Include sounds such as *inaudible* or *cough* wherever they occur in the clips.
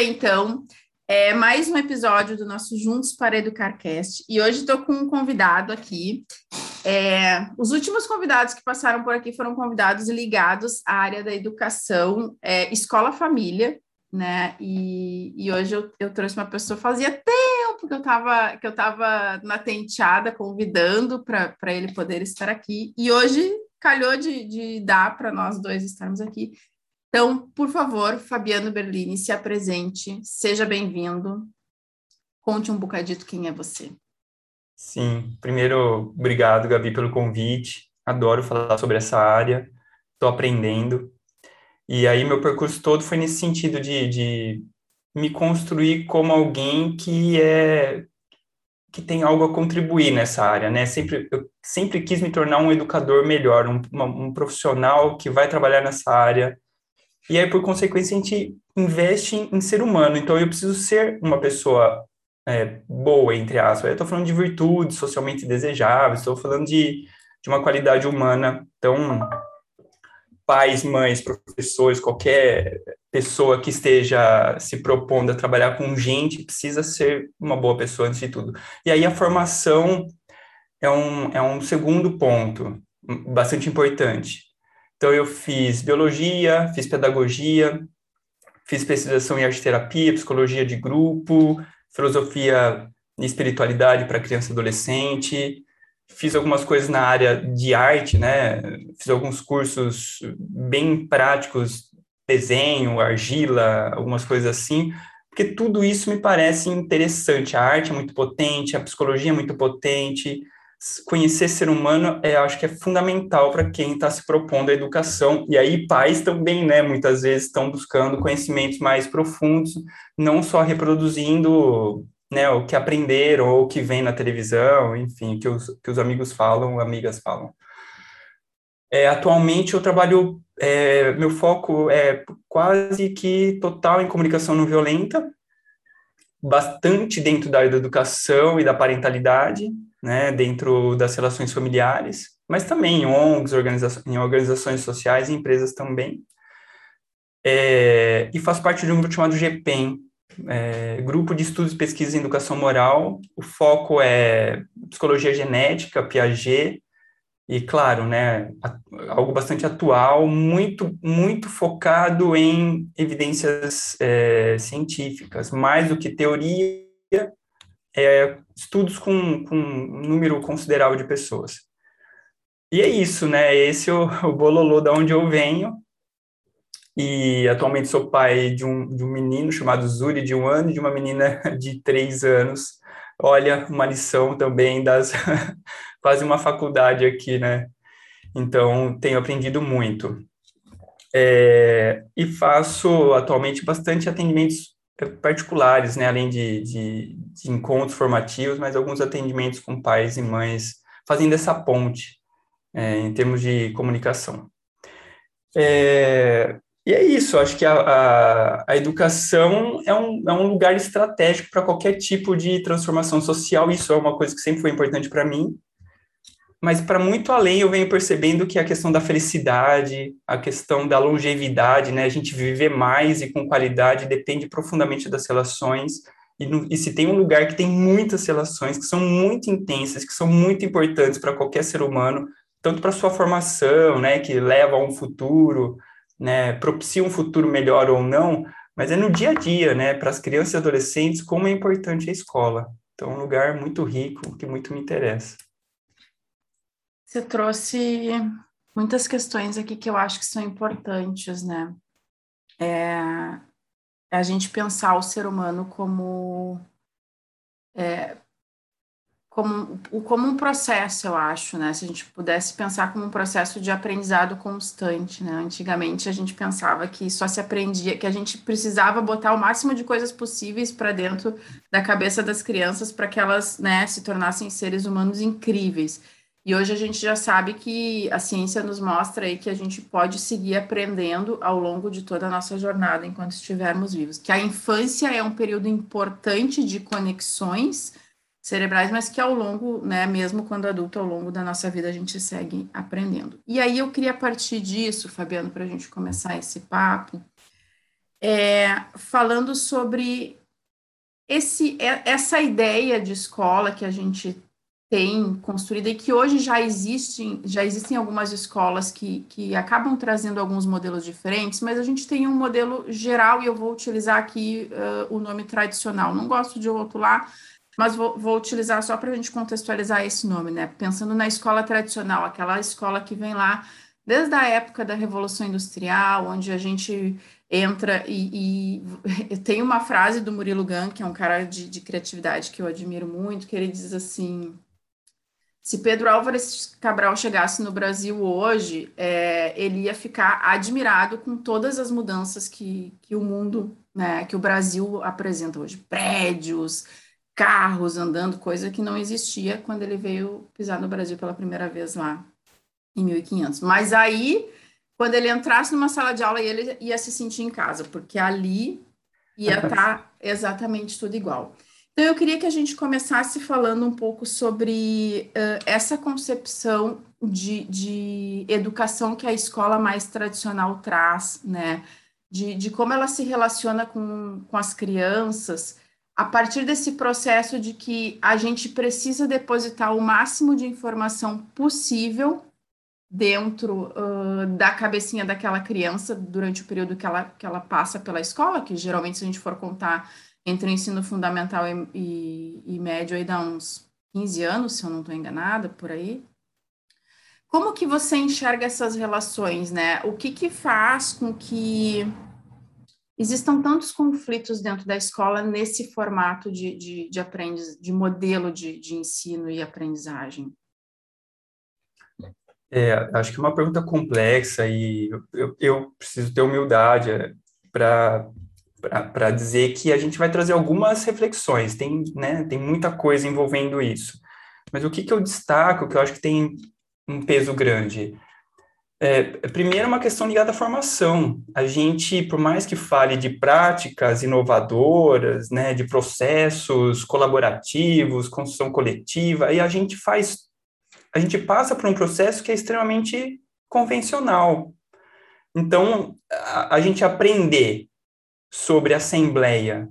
bem, então. É mais um episódio do nosso Juntos para Educarcast. E hoje estou com um convidado aqui. É, os últimos convidados que passaram por aqui foram convidados ligados à área da educação, é, escola-família, né? E, e hoje eu, eu, trouxe uma pessoa, fazia tempo que eu estava que eu tava na tenteada, convidando para ele poder estar aqui. E hoje calhou de, de dar para nós dois estarmos aqui. Então, por favor, Fabiano Berlini, se apresente, seja bem-vindo. Conte um bocadito quem é você. Sim, primeiro, obrigado, Gabi, pelo convite. Adoro falar sobre essa área, estou aprendendo. E aí, meu percurso todo foi nesse sentido de, de me construir como alguém que é que tem algo a contribuir nessa área, né? Sempre, eu sempre quis me tornar um educador melhor, um, uma, um profissional que vai trabalhar nessa área, e aí, por consequência, a gente investe em, em ser humano. Então, eu preciso ser uma pessoa é, boa, entre aspas. Eu estou falando de virtudes socialmente desejáveis, estou falando de, de uma qualidade humana. Então, pais, mães, professores, qualquer pessoa que esteja se propondo a trabalhar com gente precisa ser uma boa pessoa antes de tudo. E aí a formação é um, é um segundo ponto bastante importante. Então, eu fiz biologia, fiz pedagogia, fiz especialização em arte terapia, psicologia de grupo, filosofia e espiritualidade para criança e adolescente, fiz algumas coisas na área de arte, né? Fiz alguns cursos bem práticos, desenho, argila, algumas coisas assim, porque tudo isso me parece interessante. A arte é muito potente, a psicologia é muito potente, conhecer ser humano, é, acho que é fundamental para quem está se propondo a educação. E aí, pais também, né, muitas vezes estão buscando conhecimentos mais profundos, não só reproduzindo né, o que aprenderam ou o que vem na televisão, enfim, que os, que os amigos falam, amigas falam. É, atualmente eu trabalho, é, meu foco é quase que total em comunicação não violenta, bastante dentro da educação e da parentalidade, né, dentro das relações familiares, mas também em ONGs, organiza em organizações sociais e empresas também. É, e faço parte de um grupo chamado GPEM, é, Grupo de Estudos, Pesquisa em Educação Moral. O foco é psicologia genética, Piaget, e claro, né, algo bastante atual, muito, muito focado em evidências é, científicas, mais do que teoria, é, estudos com, com um número considerável de pessoas. E é isso, né? Esse é o, *laughs* o bololô da onde eu venho. E atualmente sou pai de um, de um menino chamado Zuri, de um ano, e de uma menina *laughs* de três anos. Olha, uma lição também das *laughs* quase uma faculdade aqui, né? Então, tenho aprendido muito. É, e faço atualmente bastante atendimentos particulares, né, além de, de, de, encontros formativos, mas alguns atendimentos com pais e mães, fazendo essa ponte é, em termos de comunicação. É, e é isso, acho que a, a, a educação é um, é um lugar estratégico para qualquer tipo de transformação social, isso é uma coisa que sempre foi importante para mim, mas para muito além eu venho percebendo que a questão da felicidade, a questão da longevidade, né, a gente viver mais e com qualidade depende profundamente das relações. E, no, e se tem um lugar que tem muitas relações que são muito intensas, que são muito importantes para qualquer ser humano, tanto para sua formação, né, que leva a um futuro, né, propicia um futuro melhor ou não, mas é no dia a dia, né, para as crianças e adolescentes, como é importante a escola. Então, é um lugar muito rico, que muito me interessa. Você trouxe muitas questões aqui que eu acho que são importantes, né? É, é a gente pensar o ser humano como é, como, como um processo, eu acho, né? Se a gente pudesse pensar como um processo de aprendizado constante, né? Antigamente a gente pensava que só se aprendia, que a gente precisava botar o máximo de coisas possíveis para dentro da cabeça das crianças para que elas, né, se tornassem seres humanos incríveis. E hoje a gente já sabe que a ciência nos mostra aí que a gente pode seguir aprendendo ao longo de toda a nossa jornada enquanto estivermos vivos. Que a infância é um período importante de conexões cerebrais, mas que ao longo, né, mesmo quando adulto, ao longo da nossa vida a gente segue aprendendo. E aí eu queria partir disso, Fabiano, para a gente começar esse papo, é, falando sobre esse, é, essa ideia de escola que a gente tem construída e que hoje já existem, já existem algumas escolas que, que acabam trazendo alguns modelos diferentes, mas a gente tem um modelo geral e eu vou utilizar aqui uh, o nome tradicional. Não gosto de lá, mas vou, vou utilizar só para a gente contextualizar esse nome, né? Pensando na escola tradicional, aquela escola que vem lá desde a época da Revolução Industrial, onde a gente entra e, e *laughs* tem uma frase do Murilo Gun, que é um cara de, de criatividade que eu admiro muito, que ele diz assim se Pedro Álvares Cabral chegasse no Brasil hoje, é, ele ia ficar admirado com todas as mudanças que, que o mundo, né, que o Brasil apresenta hoje. Prédios, carros andando, coisa que não existia quando ele veio pisar no Brasil pela primeira vez lá em 1500. Mas aí, quando ele entrasse numa sala de aula, ele ia se sentir em casa, porque ali ia estar *laughs* tá exatamente tudo igual. Então, eu queria que a gente começasse falando um pouco sobre uh, essa concepção de, de educação que a escola mais tradicional traz, né? De, de como ela se relaciona com, com as crianças, a partir desse processo de que a gente precisa depositar o máximo de informação possível dentro uh, da cabecinha daquela criança durante o período que ela, que ela passa pela escola, que geralmente, se a gente for contar entre o ensino fundamental e, e, e médio aí dá uns 15 anos, se eu não estou enganada, por aí. Como que você enxerga essas relações, né? O que que faz com que existam tantos conflitos dentro da escola nesse formato de, de, de aprendiz, de modelo de, de ensino e aprendizagem? É, acho que é uma pergunta complexa e eu, eu preciso ter humildade é, para para dizer que a gente vai trazer algumas reflexões, tem, né, tem muita coisa envolvendo isso. Mas o que, que eu destaco, que eu acho que tem um peso grande? É, primeiro, uma questão ligada à formação. A gente, por mais que fale de práticas inovadoras, né, de processos colaborativos, construção coletiva, aí a gente faz, a gente passa por um processo que é extremamente convencional. Então, a, a gente aprender sobre assembleia,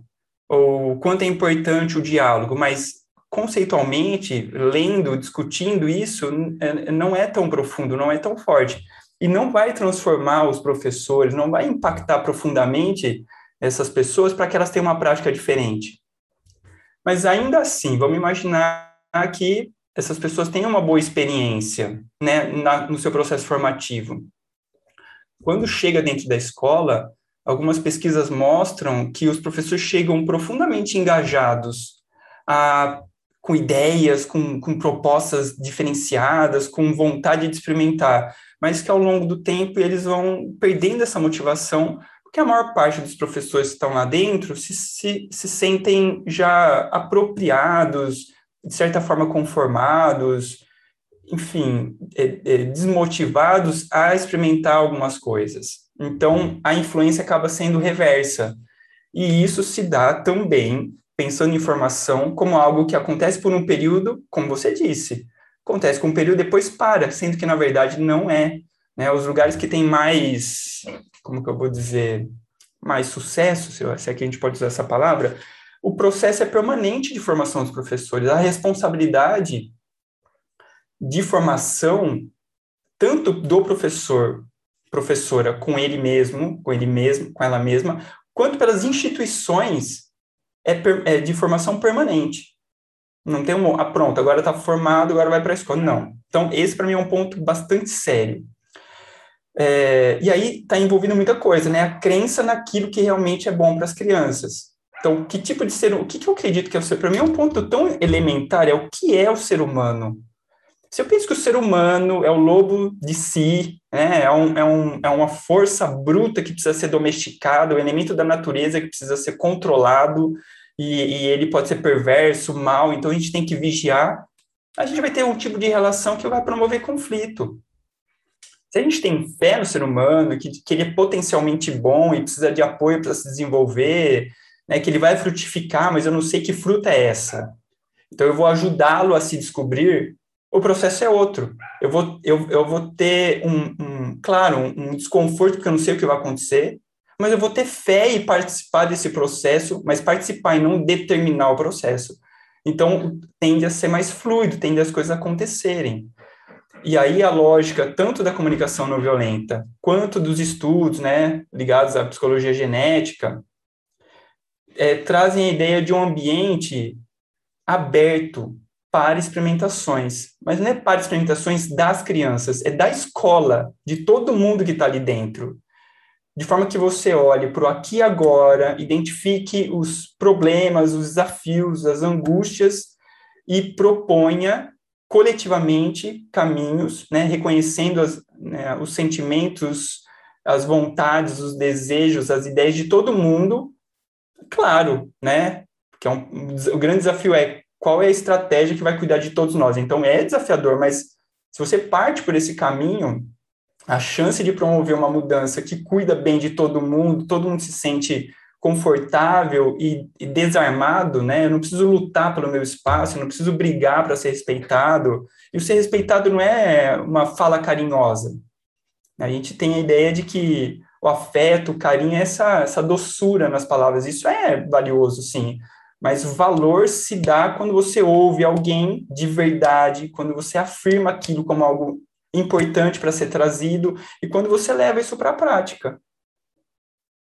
ou quanto é importante o diálogo, mas conceitualmente, lendo, discutindo isso, é, não é tão profundo, não é tão forte. E não vai transformar os professores, não vai impactar profundamente essas pessoas para que elas tenham uma prática diferente. Mas ainda assim, vamos imaginar que essas pessoas tenham uma boa experiência né, na, no seu processo formativo. Quando chega dentro da escola, algumas pesquisas mostram que os professores chegam profundamente engajados a, com ideias, com, com propostas diferenciadas, com vontade de experimentar, mas que ao longo do tempo eles vão perdendo essa motivação, porque a maior parte dos professores que estão lá dentro se, se, se sentem já apropriados, de certa forma conformados, enfim, é, é, desmotivados a experimentar algumas coisas. Então, a influência acaba sendo reversa. E isso se dá também, pensando em formação, como algo que acontece por um período, como você disse, acontece com um período depois para, sendo que na verdade não é. Né? Os lugares que têm mais, como que eu vou dizer, mais sucesso, se é que a gente pode usar essa palavra, o processo é permanente de formação dos professores. A responsabilidade de formação, tanto do professor professora com ele mesmo, com ele mesmo, com ela mesma, quanto pelas instituições é, é de formação permanente. Não tem um, ah, pronto, agora está formado, agora vai para a escola. Não. Então, esse para mim é um ponto bastante sério. É, e aí está envolvendo muita coisa, né? A crença naquilo que realmente é bom para as crianças. Então, que tipo de ser, o que, que eu acredito que é o ser? Para mim é um ponto tão elementar, é o que é o ser humano. Se eu penso que o ser humano é o lobo de si, né, é, um, é, um, é uma força bruta que precisa ser domesticada, o um elemento da natureza que precisa ser controlado, e, e, ele pode ser perverso, mal, então a gente tem que vigiar, a gente vai ter um tipo de relação que vai promover conflito. Se a gente tem fé no ser humano, que, que ele é potencialmente bom e precisa de apoio para se desenvolver, né, que ele vai frutificar, mas eu não sei que fruta é essa. Então eu vou ajudá-lo a se descobrir o processo é outro. Eu vou, eu, eu vou ter um, um claro, um, um, desconforto porque eu não sei o que vai acontecer, mas eu vou ter fé e participar desse processo, mas participar e não determinar o processo. Então, tende a ser mais fluido, tende as coisas acontecerem. E aí a lógica tanto da comunicação não violenta quanto dos estudos, né, ligados à psicologia genética, é, trazem a ideia de um ambiente aberto para experimentações, mas não é para experimentações das crianças, é da escola, de todo mundo que está ali dentro. De forma que você olhe para o aqui e agora, identifique os problemas, os desafios, as angústias e proponha coletivamente caminhos, né, reconhecendo as, né, os sentimentos, as vontades, os desejos, as ideias de todo mundo, claro, né, que é um, o grande desafio é qual é a estratégia que vai cuidar de todos nós. Então é desafiador, mas se você parte por esse caminho, a chance de promover uma mudança que cuida bem de todo mundo, todo mundo se sente confortável e, e, desarmado, né? Eu não preciso lutar pelo meu espaço, eu não preciso brigar para ser respeitado. E o ser respeitado não é uma fala carinhosa. A gente tem a ideia de que o afeto, o carinho, é essa, essa doçura nas palavras. Isso é valioso, sim. Mas o valor se dá quando você ouve alguém de verdade, quando você afirma aquilo como algo importante para ser trazido e quando você leva isso para a prática.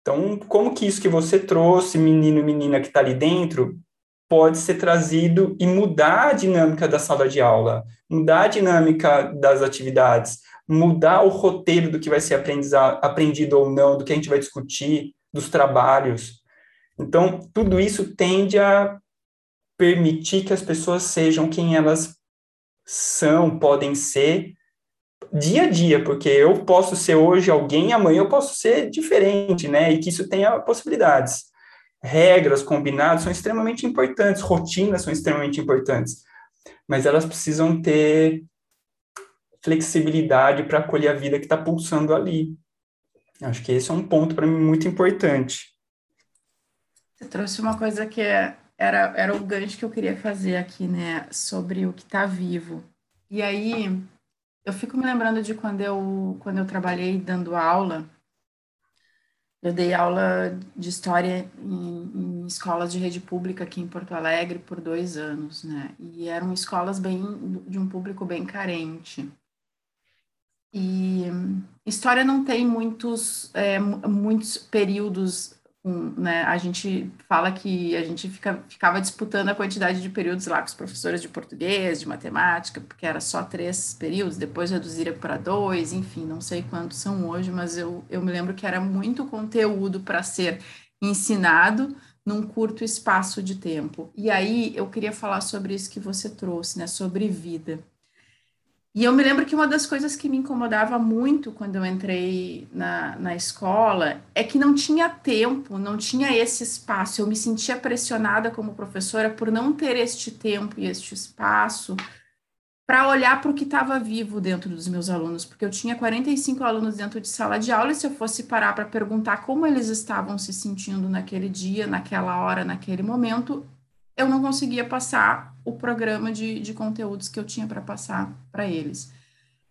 Então, como que isso que você trouxe, menino e menina que está ali dentro, pode ser trazido e mudar a dinâmica da sala de aula, mudar a dinâmica das atividades, mudar o roteiro do que vai ser aprendido ou não, do que a gente vai discutir, dos trabalhos. Então, tudo isso tende a permitir que as pessoas sejam quem elas são, podem ser, dia a dia, porque eu posso ser hoje alguém, amanhã eu posso ser diferente, né? E que isso tenha possibilidades. Regras, combinados são extremamente importantes, rotinas são extremamente importantes, mas elas precisam ter flexibilidade para acolher a vida que está pulsando ali. Acho que esse é um ponto para mim muito importante. Você trouxe uma coisa que é, era, era o gancho que eu queria fazer aqui, né? Sobre o que está vivo. E aí, eu fico me lembrando de quando eu, quando eu trabalhei dando aula. Eu dei aula de história em, em, escolas de rede pública aqui em Porto Alegre por dois anos, né? E eram escolas bem de um público bem carente. E história não tem muitos, é, muitos períodos né, a gente fala que a gente fica, ficava disputando a quantidade de períodos lá com os professores de português, de matemática, porque era só três períodos, depois reduziram para dois, enfim, não sei quantos são hoje, mas eu, eu me lembro que era muito conteúdo para ser ensinado num curto espaço de tempo. E aí eu queria falar sobre isso que você trouxe, né, sobre vida. E eu me lembro que uma das coisas que me incomodava muito quando eu entrei na, na escola é que não tinha tempo, não tinha esse espaço. Eu me sentia pressionada como professora por não ter este tempo e este espaço para olhar para o que estava vivo dentro dos meus alunos, porque eu tinha 45 alunos dentro de sala de aula e se eu fosse parar para perguntar como eles estavam se sentindo naquele dia, naquela hora, naquele momento, eu não conseguia passar o programa de, de conteúdos que eu tinha para passar para eles.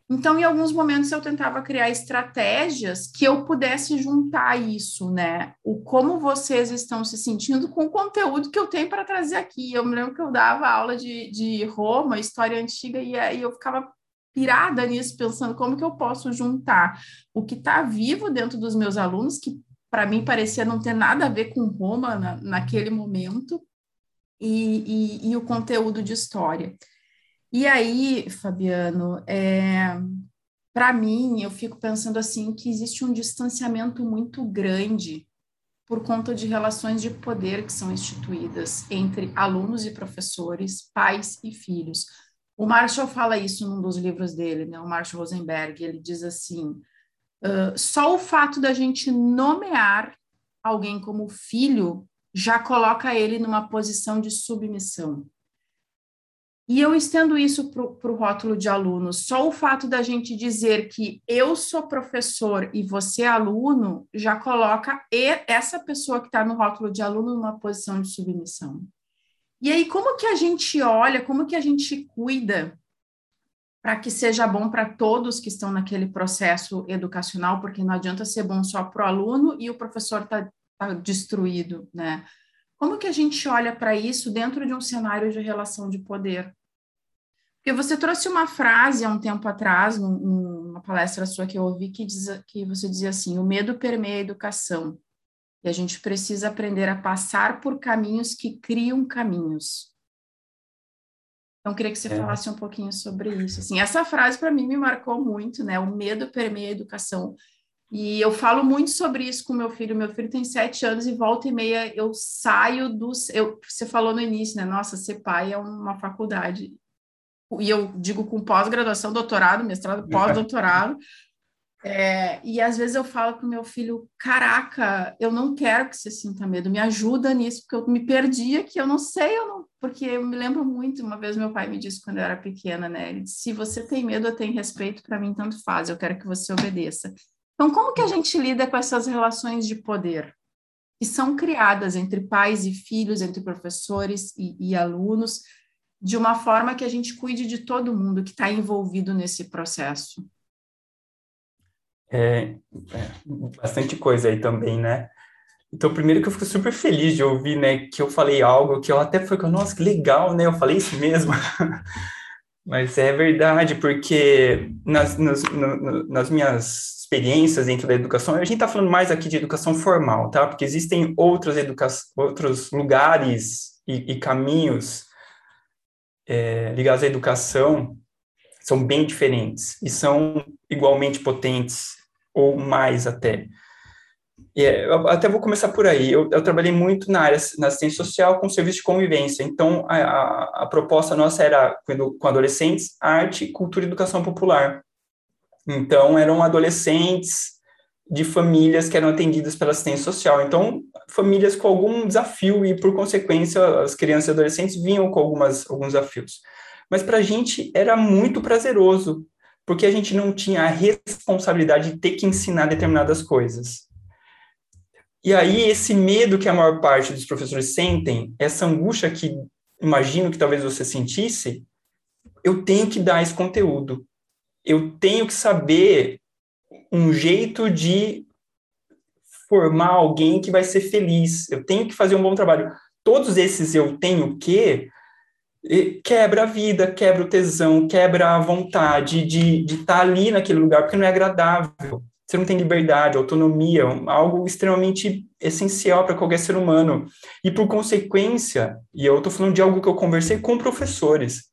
Então, em alguns momentos, eu tentava criar estratégias que eu pudesse juntar isso, né? O como vocês estão se sentindo com o conteúdo que eu tenho para trazer aqui. Eu me lembro que eu dava aula de, de Roma, história antiga, e aí eu ficava pirada nisso, pensando como que eu posso juntar o que está vivo dentro dos meus alunos, que para mim parecia não ter nada a ver com Roma na, naquele momento, e, e, e o conteúdo de história. E aí, Fabiano, é, para mim, eu fico pensando assim que existe um distanciamento muito grande por conta de relações de poder que são instituídas entre alunos e professores, pais e filhos. O Marshall fala isso num dos livros dele, né? O Marshall Rosenberg, ele diz assim: uh, só o fato da gente nomear alguém como filho já coloca ele numa posição de submissão. E eu estendo isso para o rótulo de aluno. Só o fato da gente dizer que eu sou professor e você é aluno já coloca essa pessoa que está no rótulo de aluno numa posição de submissão. E aí, como que a gente olha, como que a gente cuida para que seja bom para todos que estão naquele processo educacional, porque não adianta ser bom só para o aluno e o professor está tá destruído, né? Como que a gente olha para isso dentro de um cenário de relação de poder? Porque você trouxe uma frase há um tempo atrás, numa palestra sua que eu ouvi, que, diz, que você dizia assim: o medo permeia a educação. E a gente precisa aprender a passar por caminhos que criam caminhos. Então, queria que você é. falasse um pouquinho sobre isso. Assim, essa frase, para mim, me marcou muito, né? O medo permeia a educação. E eu falo muito sobre isso com meu filho. Meu filho tem sete anos e volta e meia eu saio dos. Eu, você falou no início, né? Nossa, ser pai é uma faculdade. E eu digo com pós-graduação, doutorado, mestrado, *laughs* pós-doutorado. É, e às vezes eu falo para o meu filho: Caraca, eu não quero que você sinta medo, me ajuda nisso, porque eu me perdi aqui, eu não sei, eu não. Porque eu me lembro muito, uma vez meu pai me disse quando eu era pequena, né? Ele disse: Se você tem medo, eu tenho respeito, para mim tanto faz, eu quero que você obedeça. Então, como que a gente lida com essas relações de poder que são criadas entre pais e filhos, entre professores e, e alunos, de uma forma que a gente cuide de todo mundo que está envolvido nesse processo? É, é, bastante coisa aí também, né? Então, primeiro que eu fico super feliz de ouvir, né, que eu falei algo que eu até falei, nossa, que legal, né? Eu falei isso mesmo. *laughs* Mas é verdade, porque nas, nas, nas minhas experiências dentro da educação, a gente está falando mais aqui de educação formal, tá? Porque existem outros, educa outros lugares e, e caminhos é, ligados à educação são bem diferentes e são igualmente potentes ou mais até. É, eu até vou começar por aí. Eu, eu, trabalhei muito na área na assistência social com serviço de convivência. Então, a, a, a proposta nossa era com, adolescentes, arte, cultura e educação popular. Então, eram adolescentes de famílias que eram atendidas pela assistência social. Então, famílias com algum desafio e, por consequência, as crianças e adolescentes vinham com algumas, alguns desafios. Mas para a gente era muito prazeroso, porque a gente não tinha a responsabilidade de ter que ensinar determinadas coisas. E aí, esse medo que a maior parte dos professores sentem, essa angústia que imagino que talvez você sentisse, eu tenho que dar esse conteúdo eu tenho que saber um jeito de formar alguém que vai ser feliz. Eu tenho que fazer um bom trabalho. Todos esses eu tenho que quebra a vida, quebra o tesão, quebra a vontade de estar tá ali naquele lugar, porque não é agradável. Você não tem liberdade, autonomia, algo extremamente essencial para qualquer ser humano. E por consequência, e eu estou falando de algo que eu conversei com professores,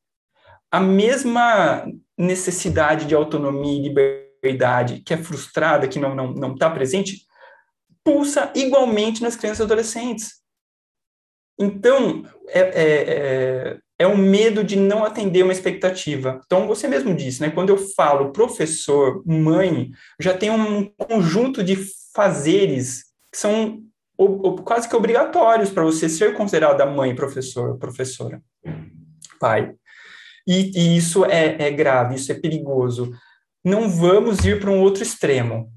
a mesma necessidade de autonomia e liberdade que é frustrada, que não está não, não tá presente, pulsa igualmente nas crianças e adolescentes. Então, é, é, é, é um medo de não atender uma expectativa. Então, você mesmo disse, né? Quando eu falo professor, mãe, já tem um conjunto de fazeres que são quase que obrigatórios para você ser considerada mãe, professor, professora, pai. E, e isso é, é grave, isso é perigoso. Não vamos ir para um outro extremo.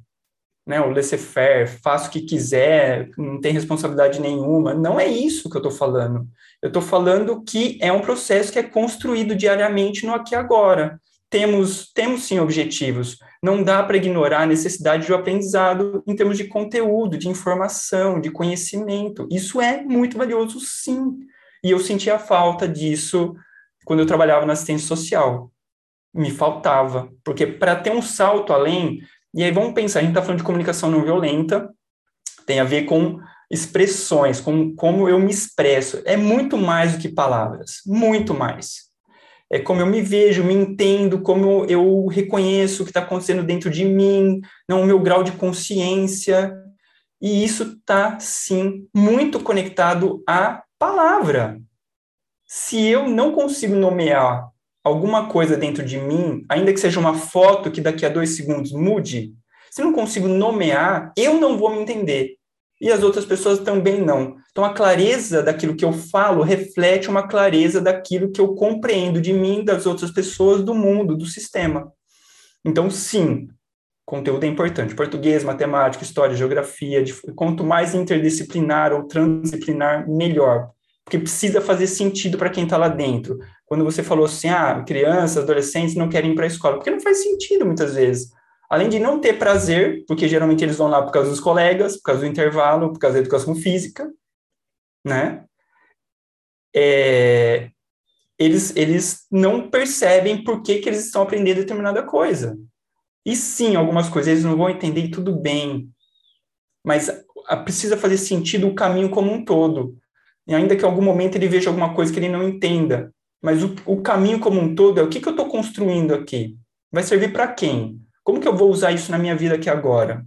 Né, o laissez-faire, faça o que quiser, não tem responsabilidade nenhuma. Não é isso que eu estou falando. Eu estou falando que é um processo que é construído diariamente no aqui e agora. Temos, temos sim objetivos. Não dá para ignorar a necessidade de um aprendizado em termos de conteúdo, de informação, de conhecimento. Isso é muito valioso, sim. E eu senti a falta disso quando eu trabalhava na assistência social. Me faltava, porque para ter um salto além, e aí vamos pensar, a gente está falando de comunicação não violenta, tem a ver com expressões, com como eu me expresso. É muito mais do que palavras, muito mais. É como eu me vejo, me entendo, como eu reconheço o que está acontecendo dentro de mim, não o meu grau de consciência. E isso está, sim, muito conectado à palavra se eu não consigo nomear alguma coisa dentro de mim, ainda que seja uma foto que daqui a dois segundos mude, se não consigo nomear, eu não vou me entender. E as outras pessoas também não. Então, a clareza daquilo que eu falo reflete uma clareza daquilo que eu compreendo de mim, das outras pessoas, do mundo, do sistema. Então, sim, conteúdo é importante. Português, matemática, história, geografia. Quanto mais interdisciplinar ou transdisciplinar, melhor porque precisa fazer sentido para quem está lá dentro. Quando você falou assim, ah, crianças, adolescentes não querem ir para a escola, porque não faz sentido muitas vezes. Além de não ter prazer, porque geralmente eles vão lá por causa dos colegas, por causa do intervalo, por causa da educação física, né? É, eles, eles não percebem por que, que eles estão aprendendo determinada coisa. E sim, algumas coisas eles não vão entender e tudo bem. Mas precisa fazer sentido o caminho como um todo. E ainda que em algum momento ele veja alguma coisa que ele não entenda. Mas o, o caminho como um todo é o que, que eu estou construindo aqui? Vai servir para quem? Como que eu vou usar isso na minha vida aqui agora?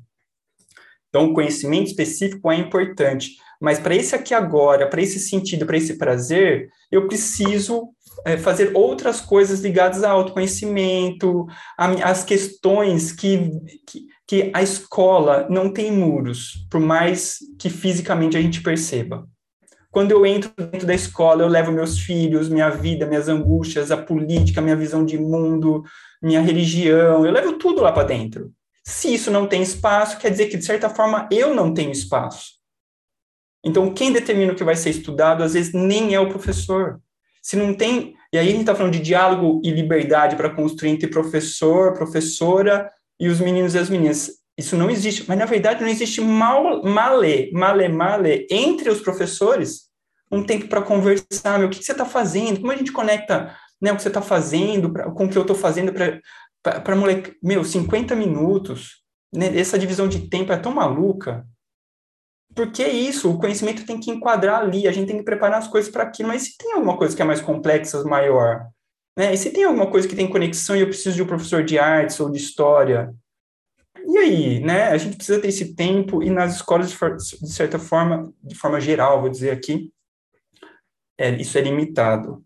Então, o conhecimento específico é importante, mas para esse aqui agora, para esse sentido, para esse prazer, eu preciso é, fazer outras coisas ligadas ao autoconhecimento, as questões que, que, que a escola não tem muros, por mais que fisicamente a gente perceba. Quando eu entro dentro da escola, eu levo meus filhos, minha vida, minhas angústias, a política, minha visão de mundo, minha religião, eu levo tudo lá para dentro. Se isso não tem espaço, quer dizer que, de certa forma, eu não tenho espaço. Então, quem determina o que vai ser estudado, às vezes, nem é o professor. Se não tem. E aí a gente está falando de diálogo e liberdade para construir entre professor, professora e os meninos e as meninas. Isso não existe. Mas, na verdade, não existe mal, male, male, male entre os professores um tempo para conversar. Meu, o que você está fazendo? Como a gente conecta né, o que você está fazendo pra, com o que eu estou fazendo para moleque. Meu, 50 minutos. Né, essa divisão de tempo é tão maluca. Porque isso, o conhecimento tem que enquadrar ali, a gente tem que preparar as coisas para aquilo, mas se tem alguma coisa que é mais complexa, maior, né? E se tem alguma coisa que tem conexão e eu preciso de um professor de artes ou de história, e aí, né? A gente precisa ter esse tempo e nas escolas, de certa forma, de forma geral, vou dizer aqui, é, isso é limitado.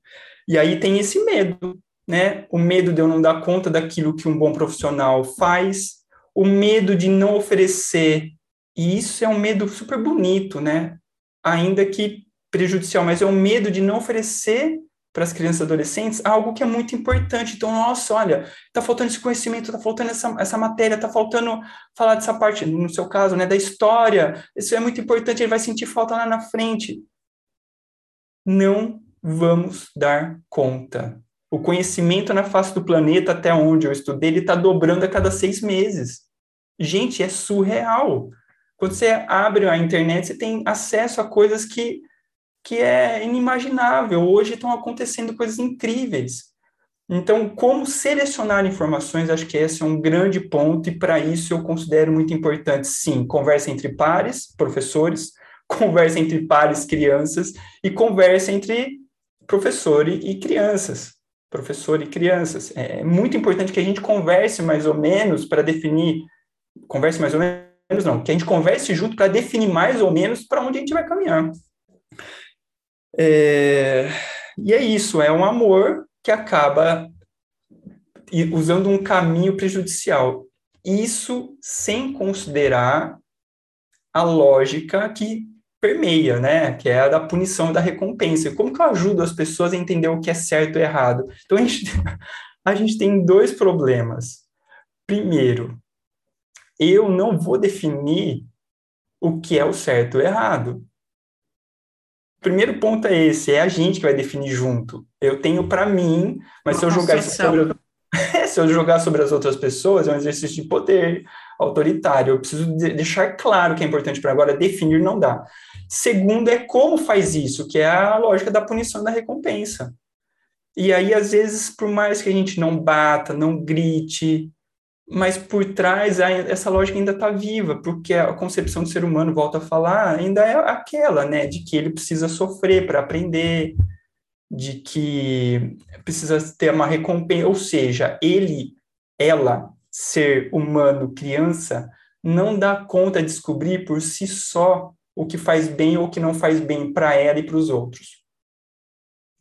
E aí tem esse medo, né? O medo de eu não dar conta daquilo que um bom profissional faz, o medo de não oferecer e isso é um medo super bonito, né? Ainda que prejudicial, mas é o um medo de não oferecer para as crianças e adolescentes algo que é muito importante. Então, nossa, olha, está faltando esse conhecimento, está faltando essa, essa matéria, está faltando falar dessa parte, no seu caso, né, da história. Isso é muito importante, ele vai sentir falta lá na frente. Não vamos dar conta. O conhecimento na face do planeta, até onde eu estudei, ele está dobrando a cada seis meses. Gente, é surreal. Quando você abre a internet, você tem acesso a coisas que, que é inimaginável. Hoje estão acontecendo coisas incríveis. Então, como selecionar informações, acho que esse é um grande ponto, e para isso eu considero muito importante, sim, conversa entre pares, professores, *laughs* conversa entre pares, crianças, e conversa entre professor e crianças. Professor e crianças. É muito importante que a gente converse mais ou menos para definir, converse mais ou menos não, que a gente converse junto para definir mais ou menos para onde a gente vai caminhar. É, e é isso, é um amor que acaba usando um caminho prejudicial. Isso sem considerar a lógica que permeia, né? Que é a da punição e da recompensa. Como que eu ajudo as pessoas a entender o que é certo e errado? Então a gente, *laughs* a gente tem dois problemas. Primeiro, eu não vou definir o que é o certo ou errado. O primeiro ponto é esse, é a gente que vai definir junto. Eu tenho para mim, mas se eu jogar sobre *laughs* se eu jogar sobre as outras pessoas, é um exercício de poder autoritário. Eu preciso de deixar claro que é importante para agora definir não dá. Segundo é como faz isso, que é a lógica da punição e da recompensa. E aí, às vezes, por mais que a gente não bata, não grite, mas por trás essa lógica ainda está viva, porque a concepção do ser humano, volta a falar, ainda é aquela, né, de que ele precisa sofrer para aprender, de que precisa ter uma recompensa, ou seja, ele, ela, ser humano, criança, não dá conta de descobrir por si só o que faz bem ou o que não faz bem para ela e para os outros.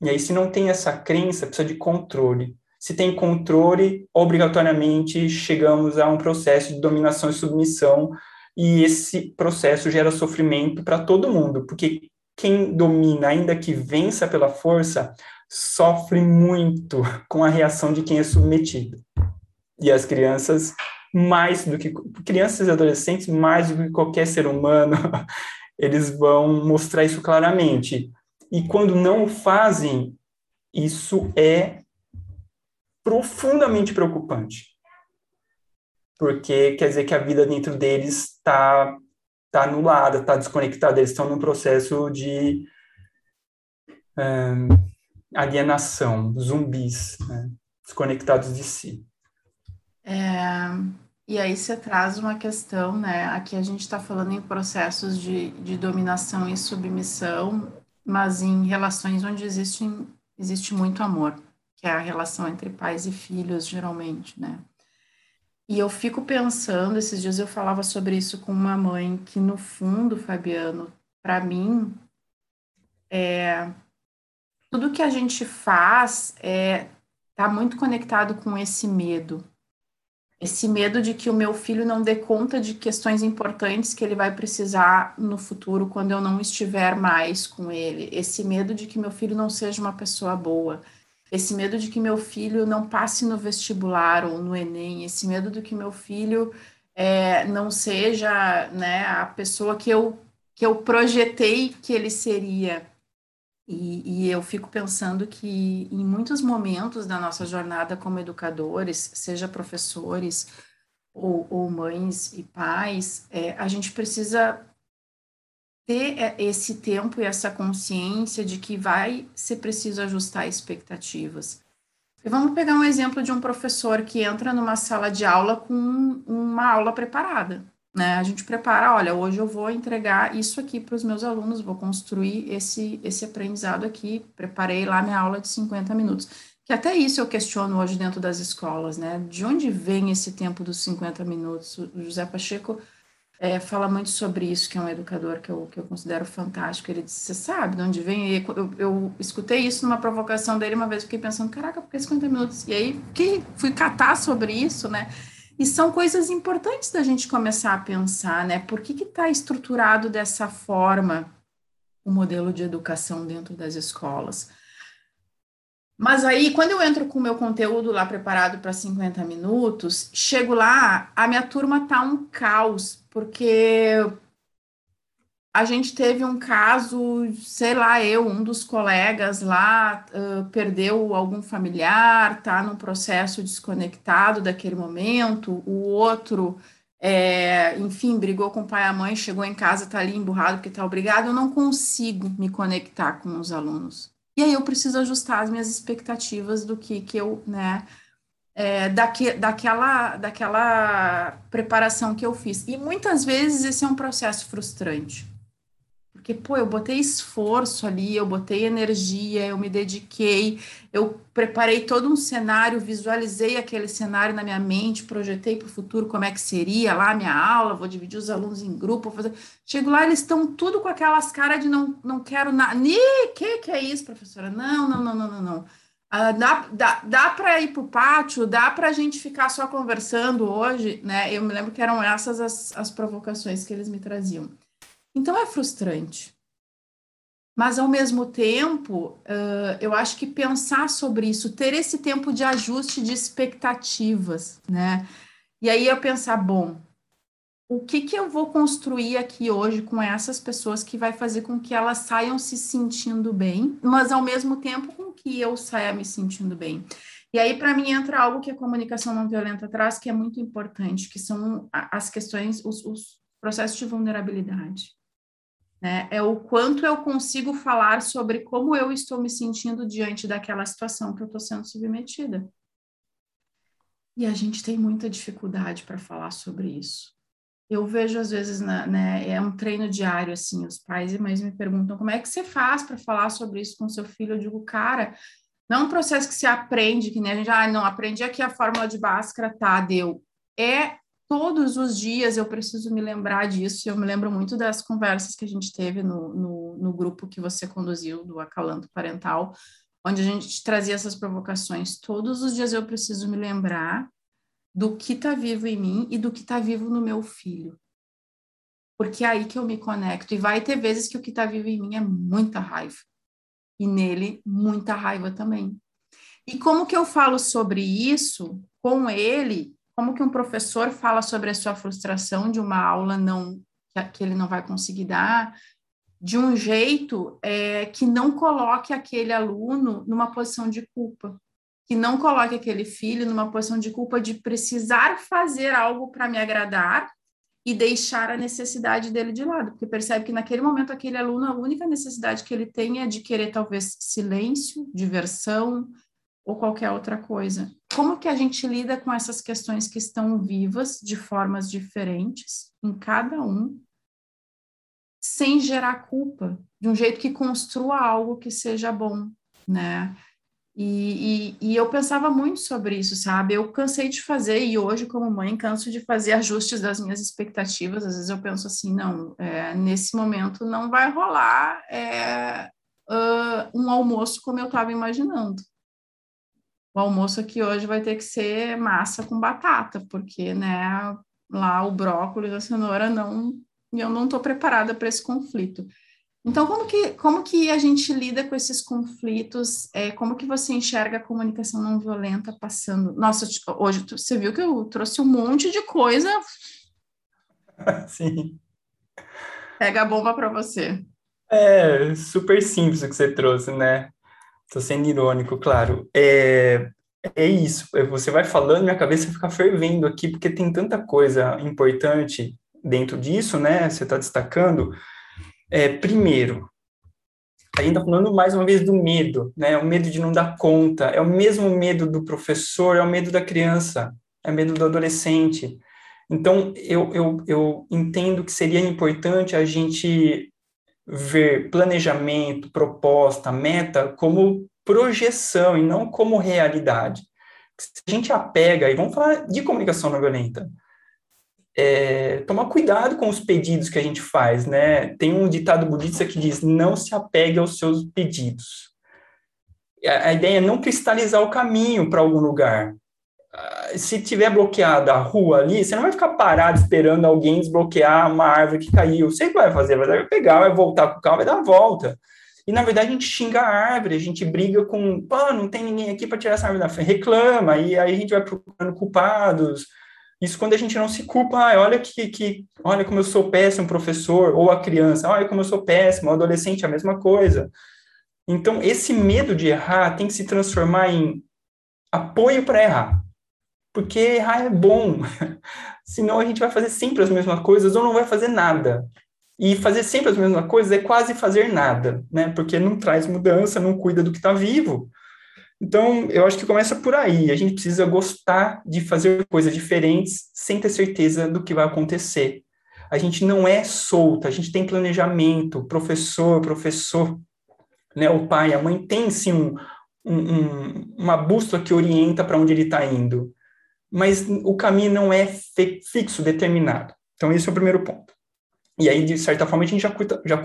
E aí, se não tem essa crença, precisa de controle se tem controle, obrigatoriamente chegamos a um processo de dominação e submissão, e esse processo gera sofrimento para todo mundo, porque quem domina, ainda que vença pela força, sofre muito *laughs* com a reação de quem é submetido. E as crianças, mais do que crianças e adolescentes, mais do que qualquer ser humano, *laughs* eles vão mostrar isso claramente. E quando não o fazem, isso é profundamente preocupante. Porque quer dizer que a vida dentro deles está tá anulada, está desconectada, eles estão num processo de alienação, zumbis, né? desconectados de si. É, e aí você traz uma questão, né? Aqui a gente está falando em processos de, de dominação e submissão, mas em relações onde existe, existe muito amor, que é a relação entre pais e filhos, geralmente, né? E eu fico pensando, esses dias eu falava sobre isso com uma mãe, que no fundo, Fabiano, para mim, é, tudo que a gente faz é tá muito conectado com esse medo. Esse medo de que o meu filho não dê conta de questões importantes que ele vai precisar no futuro quando eu não estiver mais com ele. Esse medo de que meu filho não seja uma pessoa boa. Esse medo de que meu filho não passe no vestibular ou no Enem. Esse medo de que meu filho é, não seja né, a pessoa que eu, que eu projetei que ele seria. E, e, eu fico pensando que em muitos momentos da nossa jornada como educadores, seja professores ou, ou mães e pais, é, a gente precisa ter é, esse tempo e essa consciência de que vai ser preciso ajustar expectativas. E vamos pegar um exemplo de um professor que entra numa sala de aula com uma aula preparada né? A gente prepara, olha, hoje eu vou entregar isso aqui para os meus alunos, vou construir esse, esse aprendizado aqui, preparei lá minha aula de 50 minutos. Que até isso eu questiono hoje dentro das escolas, né? De onde vem esse tempo dos 50 minutos? O José Pacheco é, fala muito sobre isso, que é um educador que eu, que eu considero fantástico. Ele disse: Você sabe de onde vem? Eu, eu, eu, escutei isso numa provocação dele uma vez, fiquei pensando: Caraca, por que 50 minutos? E aí que fui catar sobre isso, né? E são coisas importantes da gente começar a pensar, né? Por que está estruturado dessa forma o modelo de educação dentro das escolas? Mas aí, quando eu entro com o meu conteúdo lá preparado para 50 minutos, chego lá, a minha turma tá um caos, porque a gente teve um caso, sei lá, eu, um dos colegas lá uh, perdeu algum familiar, tá num processo desconectado daquele momento, o outro, é, enfim, brigou com o pai e a mãe, chegou em casa, tá ali emburrado porque tá obrigado, eu não consigo me conectar com os alunos. E aí eu preciso ajustar as minhas expectativas do que, que eu, né, é, daque, daquela, daquela preparação que eu fiz. E muitas vezes esse é um processo frustrante porque, pô, eu botei esforço ali, eu botei energia, eu me dediquei, eu preparei todo um cenário, visualizei aquele cenário na minha mente, projetei para o futuro como é que seria lá a minha aula, vou dividir os alunos em grupo, fazer... Chego lá, eles estão tudo com aquelas caras de não, não quero nada. Que que é isso, professora? Não, não, não, não, não, não. Ah, dá dá, dá para ir para o pátio, dá para a gente ficar só conversando hoje, né? Eu me lembro que eram essas as, as provocações que eles me traziam. Então é frustrante. Mas, ao mesmo tempo, uh, eu acho que pensar sobre isso, ter esse tempo de ajuste de expectativas, né? E aí eu pensar, bom, o que, que eu vou construir aqui hoje com essas pessoas que vai fazer com que elas saiam se sentindo bem, mas ao mesmo tempo com que eu saia me sentindo bem. E aí, para mim, entra algo que a comunicação não violenta traz, que é muito importante, que são as questões, os, os processos de vulnerabilidade né? É o quanto eu consigo falar sobre como eu estou me sentindo diante daquela situação que eu estou sendo submetida. E a gente tem muita dificuldade para falar sobre isso. Eu vejo às vezes, na, né, é um treino diário, assim, os pais e mães me perguntam como é que você faz para falar sobre isso com seu filho. Eu digo, cara, não é um processo que se aprende, que nem a gente, ah, não, aprendi aqui a fórmula de Bhaskara, tá, deu. É todos os dias eu preciso me lembrar disso. Eu me lembro muito das conversas que a gente teve no, no, no grupo que você conduziu, do Acalanto Parental, onde a gente trazia essas provocações. Todos os dias eu preciso me lembrar do que está vivo em mim e do que está vivo no meu filho. Porque é aí que eu me conecto. E vai ter vezes que o que está vivo em mim é muita raiva. E nele, muita raiva também. E como que eu falo sobre isso com ele como que um professor fala sobre a sua frustração de uma aula não que ele não vai conseguir dar de um jeito é, que não coloque aquele aluno numa posição de culpa, que não coloque aquele filho numa posição de culpa de precisar fazer algo para me agradar e deixar a necessidade dele de lado, porque percebe que naquele momento aquele aluno, a única necessidade que ele tem é de querer talvez silêncio, diversão ou qualquer outra coisa. Como que a gente lida com essas questões que estão vivas de formas diferentes em cada um, sem gerar culpa, de um jeito que construa algo que seja bom, né? E, e, e, eu pensava muito sobre isso, sabe? Eu cansei de fazer, e hoje, como mãe, canso de fazer ajustes das minhas expectativas. Às vezes eu penso assim: não, é, nesse momento não vai rolar é, uh, um almoço como eu estava imaginando. O almoço aqui hoje vai ter que ser massa com batata, porque, né, lá o brócolis, a cenoura não. Eu não estou preparada para esse conflito. Então, como que, como que a gente lida com esses conflitos? É, como que você enxerga a comunicação não violenta passando? Nossa, hoje você viu que eu trouxe um monte de coisa. *laughs* Sim. Pega a bomba para você. É super simples o que você trouxe, né? Estou sendo irônico, claro. É, é isso. É, você vai falando, minha cabeça fica fervendo aqui, porque tem tanta coisa importante dentro disso, né? Você está destacando. É, primeiro, a gente está falando mais uma vez do medo, né? O medo de não dar conta, é o mesmo medo do professor, é o medo da criança, é o medo do adolescente. Então, eu, eu, eu entendo que seria importante a gente ver planejamento, proposta, meta como projeção e não como realidade. Se a gente apega, e vamos falar de comunicação não violenta, é, tomar cuidado com os pedidos que a gente faz, né? Tem um ditado budista que diz: não se apegue aos seus pedidos. A, a ideia é não cristalizar o caminho para algum lugar. Ah, se tiver bloqueada a rua ali, você não vai ficar parado esperando alguém desbloquear uma árvore que caiu. Você vai fazer, vai pegar, vai voltar com o carro, vai dar a volta. E na verdade a gente xinga a árvore, a gente briga com, pô, não tem ninguém aqui para tirar essa árvore da frente, reclama, e aí a gente vai procurando culpados, isso quando a gente não se culpa, ah, olha que, que, olha como eu sou péssimo professor, ou a criança, olha como eu sou péssimo, o adolescente, a mesma coisa. Então, esse medo de errar tem que se transformar em apoio para errar. Porque errar é bom. *laughs* Senão a gente vai fazer sempre as mesmas coisas ou não vai fazer nada. E fazer sempre as mesmas coisas é quase fazer nada, né? Porque não traz mudança, não cuida do que está vivo. Então, eu acho que começa por aí. A gente precisa gostar de fazer coisas diferentes sem ter certeza do que vai acontecer. A gente não é solta, a gente tem planejamento, professor, professor, né, o pai, a mãe tem sim um, um, uma bússola que orienta para onde ele está indo, mas o caminho não é fixo, determinado. Então, esse é o primeiro ponto. E aí, de certa forma, a gente já cuida, já,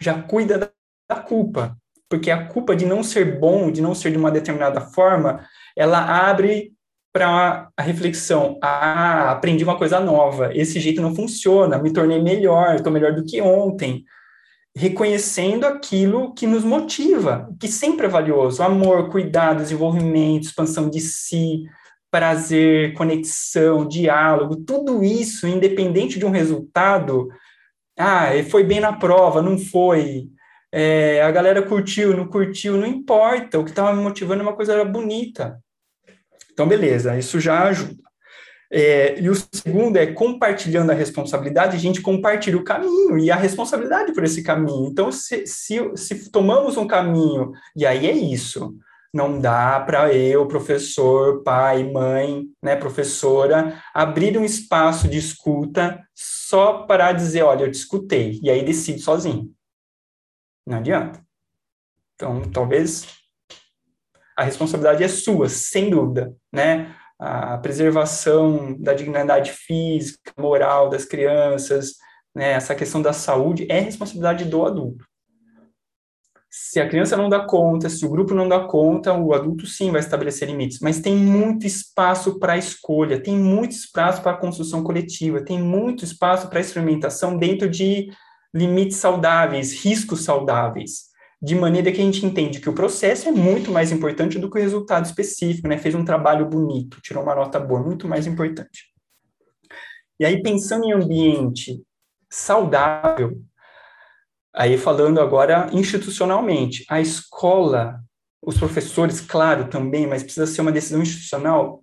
já cuida da culpa porque a culpa de não ser bom, de não ser de uma determinada forma, ela abre para a reflexão. Ah, aprendi uma coisa nova. Esse jeito não funciona. Me tornei melhor. Estou melhor do que ontem. Reconhecendo aquilo que nos motiva, que sempre é valioso: amor, cuidado, desenvolvimento, expansão de si, prazer, conexão, diálogo. Tudo isso, independente de um resultado. Ah, foi bem na prova, não foi é, a galera curtiu, não curtiu, não importa. O que estava me motivando é uma coisa bonita. Então, beleza, isso já ajuda. É, e o segundo é compartilhando a responsabilidade, a gente compartilha o caminho e a responsabilidade por esse caminho. Então, se, se, se tomamos um caminho, e aí é isso, não dá para eu, professor, pai, mãe, né, professora, abrir um espaço de escuta só para dizer, olha, eu te escutei, e aí decido sozinho. Não adianta. Então, talvez a responsabilidade é sua, sem dúvida, né? A preservação da dignidade física, moral das crianças, né? Essa questão da saúde é responsabilidade do adulto. Se a criança não dá conta, se o grupo não dá conta, o adulto sim vai estabelecer limites, mas tem muito espaço para escolha, tem muito espaço para construção coletiva, tem muito espaço para experimentação dentro de limites saudáveis, riscos saudáveis, de maneira que a gente entende que o processo é muito mais importante do que o resultado específico, né? Fez um trabalho bonito, tirou uma nota boa, muito mais importante. E aí, pensando em ambiente saudável, Aí falando agora institucionalmente, a escola, os professores, claro, também, mas precisa ser uma decisão institucional,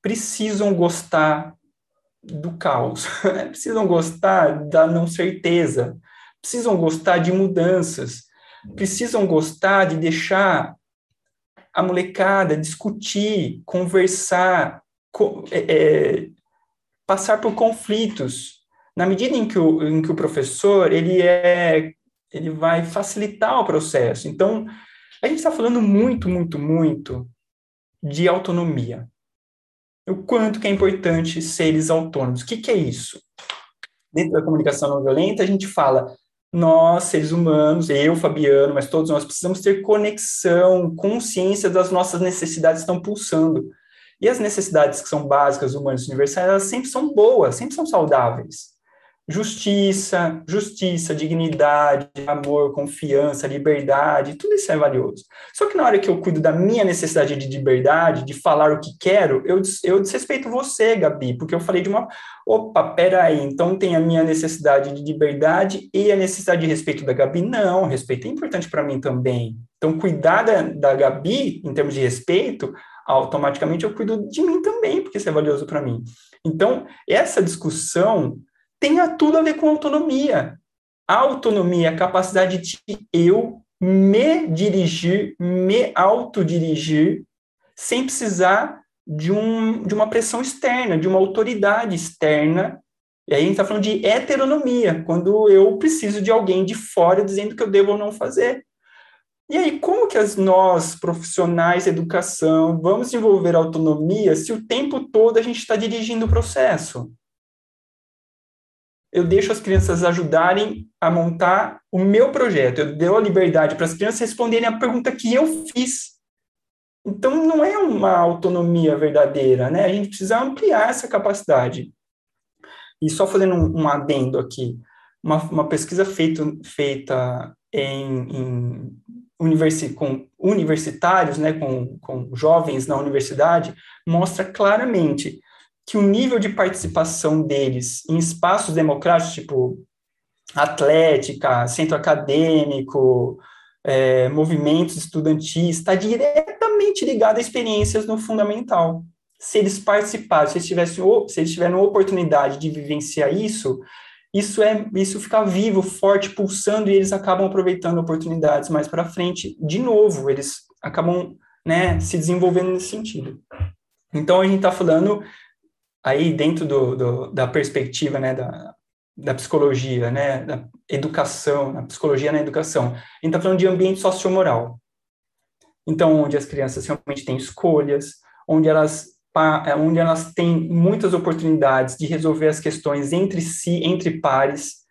precisam gostar do caos, *laughs* precisam gostar da não certeza, precisam gostar de mudanças, precisam gostar de deixar a molecada discutir, conversar, co é, é, passar por conflitos. Na medida em que o, em que o professor ele é, ele vai facilitar o processo. Então, a gente está falando muito, muito, muito de autonomia. O quanto que é importante seres autônomos. O que, que é isso? Dentro da comunicação não violenta, a gente fala nós, seres humanos, eu, Fabiano, mas todos nós precisamos ter conexão, consciência das nossas necessidades que estão pulsando. E as necessidades que são básicas, humanas, universais, elas sempre são boas, sempre são saudáveis justiça, justiça, dignidade, amor, confiança, liberdade, tudo isso é valioso. Só que na hora que eu cuido da minha necessidade de liberdade, de falar o que quero, eu, eu desrespeito você, Gabi, porque eu falei de uma. Opa, peraí, então tem a minha necessidade de liberdade e a necessidade de respeito da Gabi? Não, respeito é importante para mim também. Então, cuidar da, da Gabi, em termos de respeito, automaticamente eu cuido de mim também, porque isso é valioso para mim. Então, essa discussão tenha tudo a ver com autonomia. A autonomia, a capacidade de eu me dirigir, me autodirigir, sem precisar de, um, de uma pressão externa, de uma autoridade externa. E aí a gente está falando de heteronomia, quando eu preciso de alguém de fora dizendo que eu devo ou não fazer. E aí, como que as, nós, profissionais de educação, vamos desenvolver autonomia se o tempo todo a gente está dirigindo o processo? Eu deixo as crianças ajudarem a montar o meu projeto. Eu dou a liberdade para as crianças responderem a pergunta que eu fiz. Então, não é uma autonomia verdadeira, né? A gente precisa ampliar essa capacidade. E só fazendo um, um adendo aqui, uma, uma pesquisa feito, feita em, em universi com universitários, né, com, com jovens na universidade, mostra claramente que o nível de participação deles em espaços democráticos, tipo atlética, centro acadêmico, é, movimentos estudantis, está diretamente ligado a experiências no fundamental. Se eles participaram, se eles, tivessem, se eles tiveram oportunidade de vivenciar isso, isso é isso fica vivo, forte, pulsando e eles acabam aproveitando oportunidades mais para frente. De novo, eles acabam né, se desenvolvendo nesse sentido. Então a gente está falando aí dentro do, do, da perspectiva né, da, da psicologia, né, da educação, da psicologia na educação, a gente está falando de ambiente sociomoral. Então, onde as crianças realmente têm escolhas, onde elas, é, onde elas têm muitas oportunidades de resolver as questões entre si, entre pares,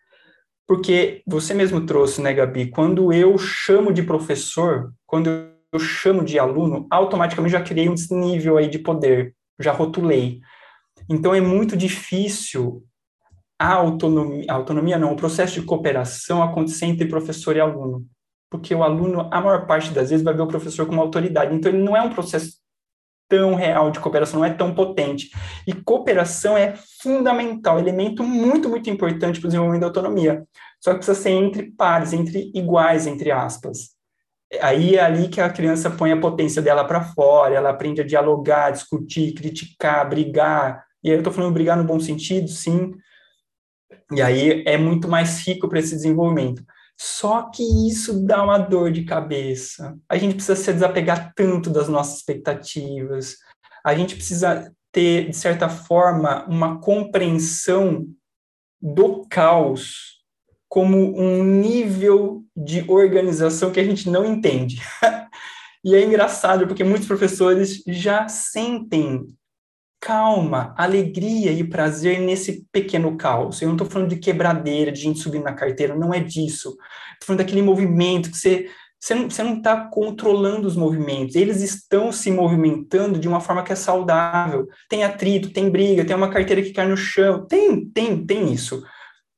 porque você mesmo trouxe, né, Gabi, quando eu chamo de professor, quando eu chamo de aluno, automaticamente já criei um desnível aí de poder, já rotulei. Então, é muito difícil a autonomia, a autonomia não, o processo de cooperação acontecer entre professor e aluno. Porque o aluno, a maior parte das vezes, vai ver o professor como autoridade. Então, ele não é um processo tão real de cooperação, não é tão potente. E cooperação é fundamental, elemento muito, muito importante para o desenvolvimento da autonomia. Só que precisa ser entre pares, entre iguais, entre aspas. Aí é ali que a criança põe a potência dela para fora, ela aprende a dialogar, discutir, criticar, brigar, e aí eu estou falando brigar no bom sentido, sim. E aí é muito mais rico para esse desenvolvimento. Só que isso dá uma dor de cabeça. A gente precisa se desapegar tanto das nossas expectativas. A gente precisa ter, de certa forma, uma compreensão do caos como um nível de organização que a gente não entende. *laughs* e é engraçado porque muitos professores já sentem calma, alegria e prazer nesse pequeno caos. Eu não estou falando de quebradeira, de gente subindo na carteira, não é disso. Estou falando daquele movimento que você, você não está controlando os movimentos, eles estão se movimentando de uma forma que é saudável. Tem atrito, tem briga, tem uma carteira que cai no chão, tem, tem, tem isso.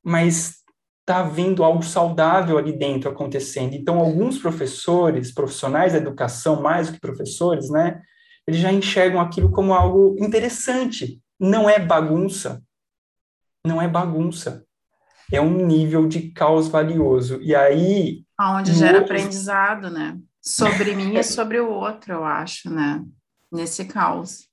Mas está havendo algo saudável ali dentro acontecendo. Então, alguns professores, profissionais da educação, mais do que professores, né, eles já enxergam aquilo como algo interessante. Não é bagunça. Não é bagunça. é um nível de caos valioso. E aí. Onde gera outro... aprendizado, né? Sobre mim e sobre o outro, eu acho, né? Nesse caos.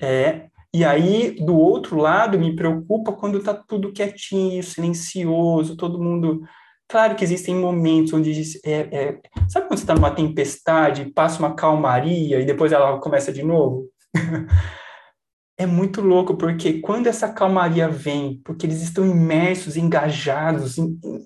É. E aí, do outro lado, me preocupa quando tá tudo quietinho, silencioso, todo mundo. Claro que existem momentos onde. É, é... Sabe quando você está numa tempestade, passa uma calmaria e depois ela começa de novo? *laughs* é muito louco, porque quando essa calmaria vem, porque eles estão imersos, engajados,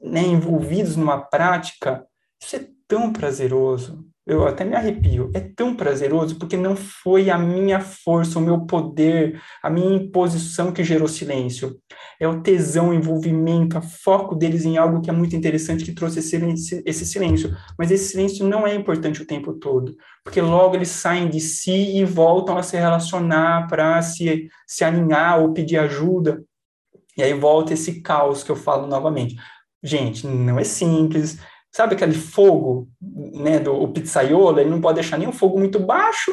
né, envolvidos numa prática, isso é tão prazeroso eu até me arrepio, é tão prazeroso porque não foi a minha força, o meu poder, a minha imposição que gerou silêncio. É o tesão, o envolvimento, o foco deles em algo que é muito interessante que trouxe esse, esse silêncio. Mas esse silêncio não é importante o tempo todo, porque logo eles saem de si e voltam a se relacionar para se, se alinhar ou pedir ajuda. E aí volta esse caos que eu falo novamente. Gente, não é simples, sabe aquele fogo, né, do o pizzaiolo, ele não pode deixar nem um fogo muito baixo,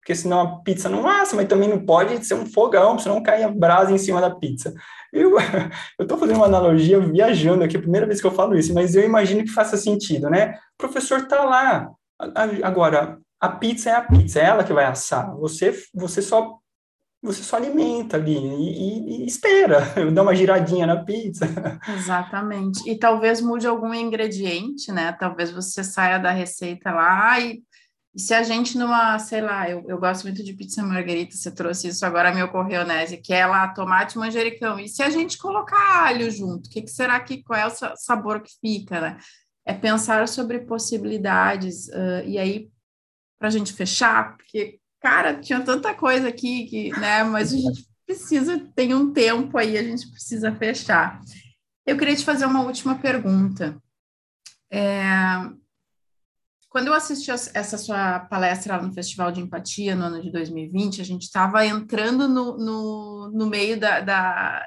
porque senão a pizza não assa, mas também não pode ser um fogão, senão cai a brasa em cima da pizza. Eu *laughs* estou fazendo uma analogia viajando aqui, primeira vez que eu falo isso, mas eu imagino que faça sentido, né? O professor está lá, agora, a pizza é a pizza, é ela que vai assar, você, você só você só alimenta ali e, e, e, espera, *laughs* dá uma giradinha na pizza. Exatamente. E talvez mude algum ingrediente, né? Talvez você saia da receita lá e, e se a gente numa, sei lá, eu, eu gosto muito de pizza margarita, você trouxe isso agora me ocorreu, né? Que é lá tomate manjericão. E se a gente colocar alho junto, o que, que será que, qual é o sabor que fica, né? É pensar sobre possibilidades. Uh, e aí, para a gente fechar, porque cara, tinha tanta coisa aqui que, né, mas a gente precisa, tem um tempo aí, a gente precisa fechar. Eu queria te fazer uma última pergunta. É, quando eu assisti essa sua palestra lá no Festival de Empatia no ano de 2020, a gente estava entrando no, no, no meio da, da,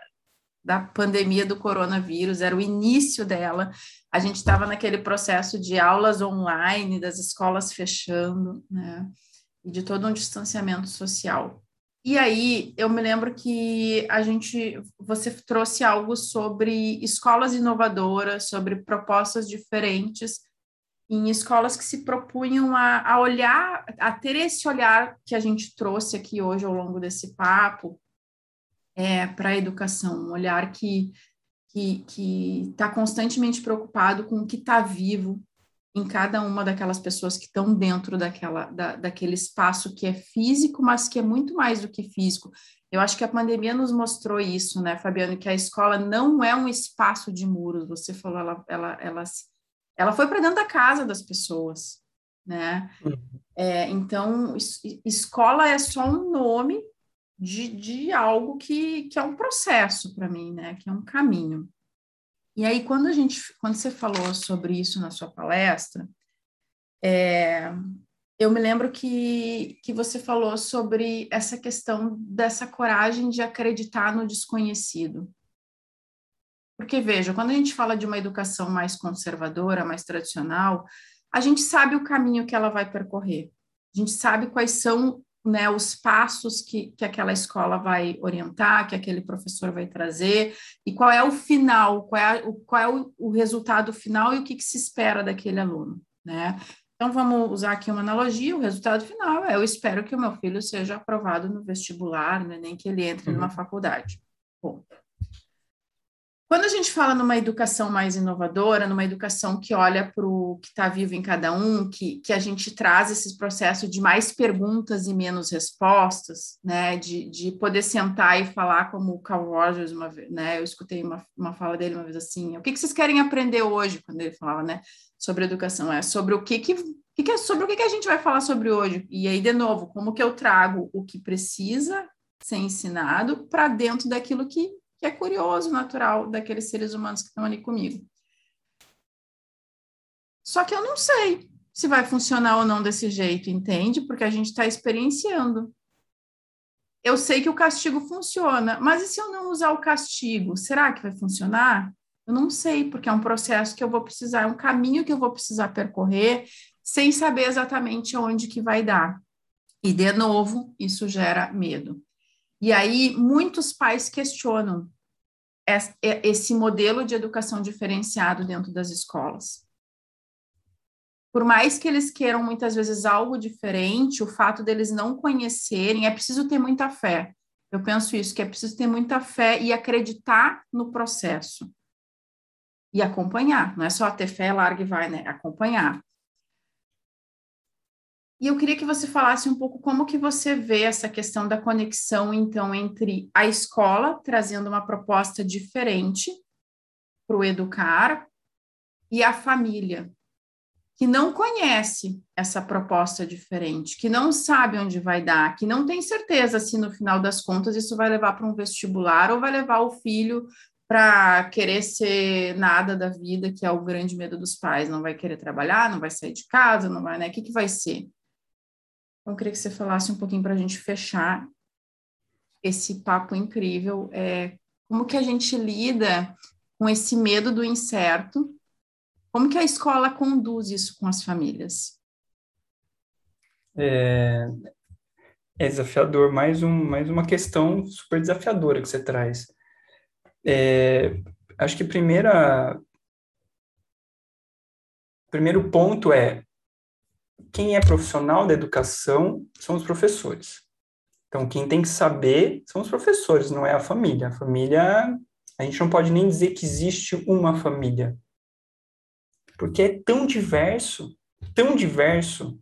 da pandemia do coronavírus, era o início dela. A gente estava naquele processo de aulas online, das escolas fechando, né? E de todo um distanciamento social. E aí eu me lembro que a gente, você trouxe algo sobre escolas inovadoras, sobre propostas diferentes em escolas que se propunham a, a olhar, a ter esse olhar que a gente trouxe aqui hoje ao longo desse papo é, para a educação, um olhar que que está constantemente preocupado com o que está vivo, em cada uma daquelas pessoas que estão dentro daquela, da, daquele espaço que é físico, mas que é muito mais do que físico. Eu acho que a pandemia nos mostrou isso, né, Fabiano, que a escola não é um espaço de muros. Você falou, ela, ela, ela, ela foi para dentro da casa das pessoas, né? Uhum. É, então, escola é só um nome de, de algo que, que é um processo para mim, né? Que é um caminho. E aí, quando a gente, quando você falou sobre isso na sua palestra, é, eu me lembro que, que você falou sobre essa questão dessa coragem de acreditar no desconhecido. Porque, veja, quando a gente fala de uma educação mais conservadora, mais tradicional, a gente sabe o caminho que ela vai percorrer. A gente sabe quais são né, os passos que, que aquela escola vai orientar, que aquele professor vai trazer, e qual é o final, qual é, o, qual é o, o resultado final e o que, que se espera daquele aluno, né? Então, vamos usar aqui uma analogia, o resultado final é, eu espero que o meu filho seja aprovado no vestibular, né, nem que ele entre uhum. numa faculdade. Bom, quando a gente fala numa educação mais inovadora, numa educação que olha para o que está vivo em cada um, que, que a gente traz esse processo de mais perguntas e menos respostas, né, de, de poder sentar e falar como o Carl Rogers uma vez, né, eu escutei uma, uma fala dele uma vez assim, o que, que vocês querem aprender hoje, quando ele falava, né, sobre educação, é sobre o que que, que, que é sobre o que, que a gente vai falar sobre hoje, e aí, de novo, como que eu trago o que precisa ser ensinado para dentro daquilo que que é curioso, natural daqueles seres humanos que estão ali comigo. Só que eu não sei se vai funcionar ou não desse jeito, entende? Porque a gente está experienciando. Eu sei que o castigo funciona, mas e se eu não usar o castigo? Será que vai funcionar? Eu não sei, porque é um processo que eu vou precisar, é um caminho que eu vou precisar percorrer, sem saber exatamente onde que vai dar. E, de novo, isso gera medo. E aí, muitos pais questionam esse modelo de educação diferenciado dentro das escolas. Por mais que eles queiram muitas vezes algo diferente, o fato deles não conhecerem, é preciso ter muita fé. Eu penso isso, que é preciso ter muita fé e acreditar no processo. E acompanhar, não é só ter fé, larga e vai, né? Acompanhar. E eu queria que você falasse um pouco como que você vê essa questão da conexão, então, entre a escola trazendo uma proposta diferente para o educar e a família, que não conhece essa proposta diferente, que não sabe onde vai dar, que não tem certeza se no final das contas isso vai levar para um vestibular ou vai levar o filho para querer ser nada da vida, que é o grande medo dos pais, não vai querer trabalhar, não vai sair de casa, não vai, né? O que, que vai ser? Eu queria que você falasse um pouquinho para a gente fechar esse papo incrível. É, como que a gente lida com esse medo do incerto? Como que a escola conduz isso com as famílias? É, é desafiador, mais, um, mais uma questão super desafiadora que você traz. É, acho que primeira primeiro ponto é quem é profissional da educação são os professores. Então, quem tem que saber são os professores, não é a família. A família, a gente não pode nem dizer que existe uma família. Porque é tão diverso, tão diverso.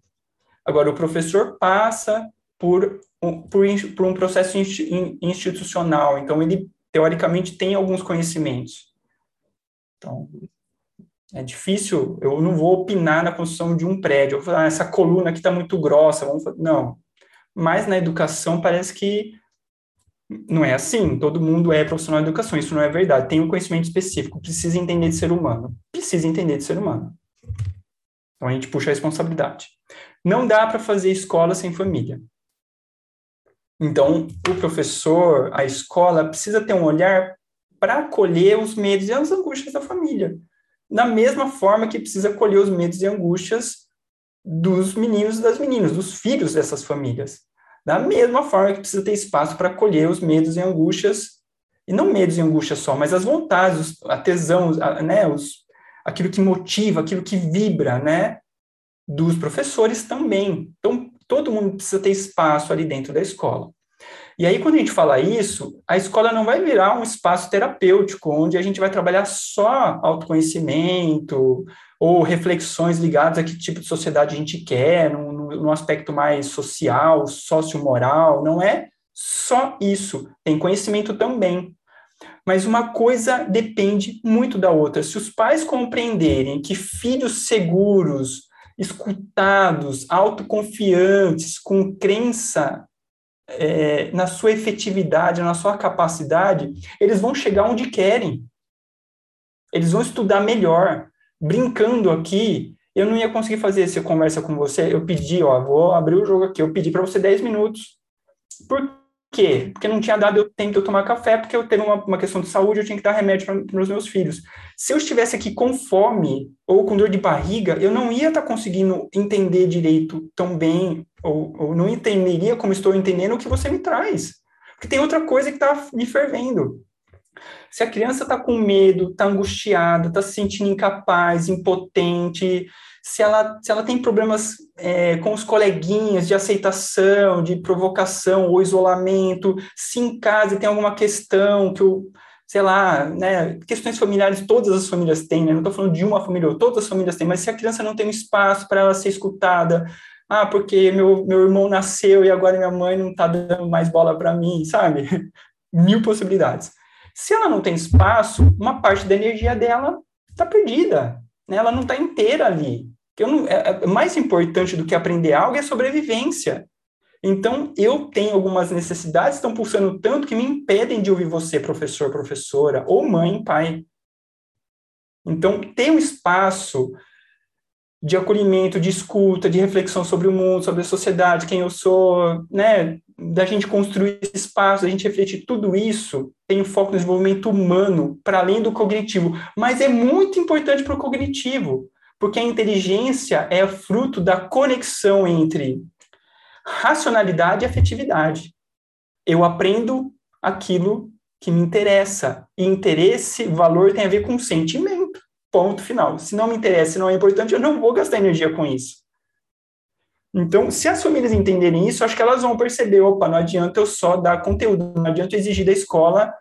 Agora, o professor passa por um, por, por um processo institucional, então ele, teoricamente, tem alguns conhecimentos. Então, é difícil, eu não vou opinar na construção de um prédio. Eu vou falar, ah, essa coluna aqui está muito grossa, vamos fazer. Não. Mas na educação parece que não é assim. Todo mundo é profissional de educação. Isso não é verdade. Tem um conhecimento específico. Precisa entender de ser humano. Precisa entender de ser humano. Então a gente puxa a responsabilidade. Não dá para fazer escola sem família. Então, o professor, a escola, precisa ter um olhar para acolher os medos e as angústias da família da mesma forma que precisa colher os medos e angústias dos meninos e das meninas, dos filhos dessas famílias. Da mesma forma que precisa ter espaço para colher os medos e angústias, e não medos e angústias só, mas as vontades, a tesão, a, né, os, aquilo que motiva, aquilo que vibra, né, dos professores também. Então, todo mundo precisa ter espaço ali dentro da escola. E aí, quando a gente fala isso, a escola não vai virar um espaço terapêutico, onde a gente vai trabalhar só autoconhecimento ou reflexões ligadas a que tipo de sociedade a gente quer, no, no aspecto mais social, sociomoral. Não é só isso, tem conhecimento também. Mas uma coisa depende muito da outra. Se os pais compreenderem que filhos seguros, escutados, autoconfiantes, com crença é, na sua efetividade, na sua capacidade, eles vão chegar onde querem. Eles vão estudar melhor. Brincando aqui, eu não ia conseguir fazer essa conversa com você. Eu pedi, ó, vou abrir o jogo aqui. Eu pedi para você 10 minutos. Por quê? Porque não tinha dado tempo de eu tomar café, porque eu teve uma, uma questão de saúde, eu tinha que dar remédio para os meus filhos. Se eu estivesse aqui com fome ou com dor de barriga, eu não ia estar tá conseguindo entender direito tão bem ou, ou não entenderia como estou entendendo o que você me traz. Porque tem outra coisa que está me fervendo. Se a criança está com medo, está angustiada, está se sentindo incapaz, impotente, se ela, se ela tem problemas é, com os coleguinhas de aceitação, de provocação ou isolamento, se em casa tem alguma questão que o, sei lá, né, questões familiares todas as famílias têm, né, não estou falando de uma família, todas as famílias têm, mas se a criança não tem um espaço para ela ser escutada, ah, porque meu, meu irmão nasceu e agora minha mãe não está dando mais bola para mim, sabe? *laughs* Mil possibilidades. Se ela não tem espaço, uma parte da energia dela está perdida, né? ela não está inteira ali. Eu não, é, é, mais importante do que aprender algo é sobrevivência. Então, eu tenho algumas necessidades que estão pulsando tanto que me impedem de ouvir você, professor, professora, ou mãe, pai. Então, ter um espaço de acolhimento, de escuta, de reflexão sobre o mundo, sobre a sociedade, quem eu sou, né, da gente construir espaço, da gente refletir tudo isso, tem um foco no desenvolvimento humano, para além do cognitivo, mas é muito importante para o cognitivo, porque a inteligência é fruto da conexão entre racionalidade e afetividade. Eu aprendo aquilo que me interessa. E interesse, valor tem a ver com sentimento. Ponto final. Se não me interessa, se não é importante, eu não vou gastar energia com isso. Então, se as famílias entenderem isso, acho que elas vão perceber, opa, não adianta eu só dar conteúdo, não adianta eu exigir da escola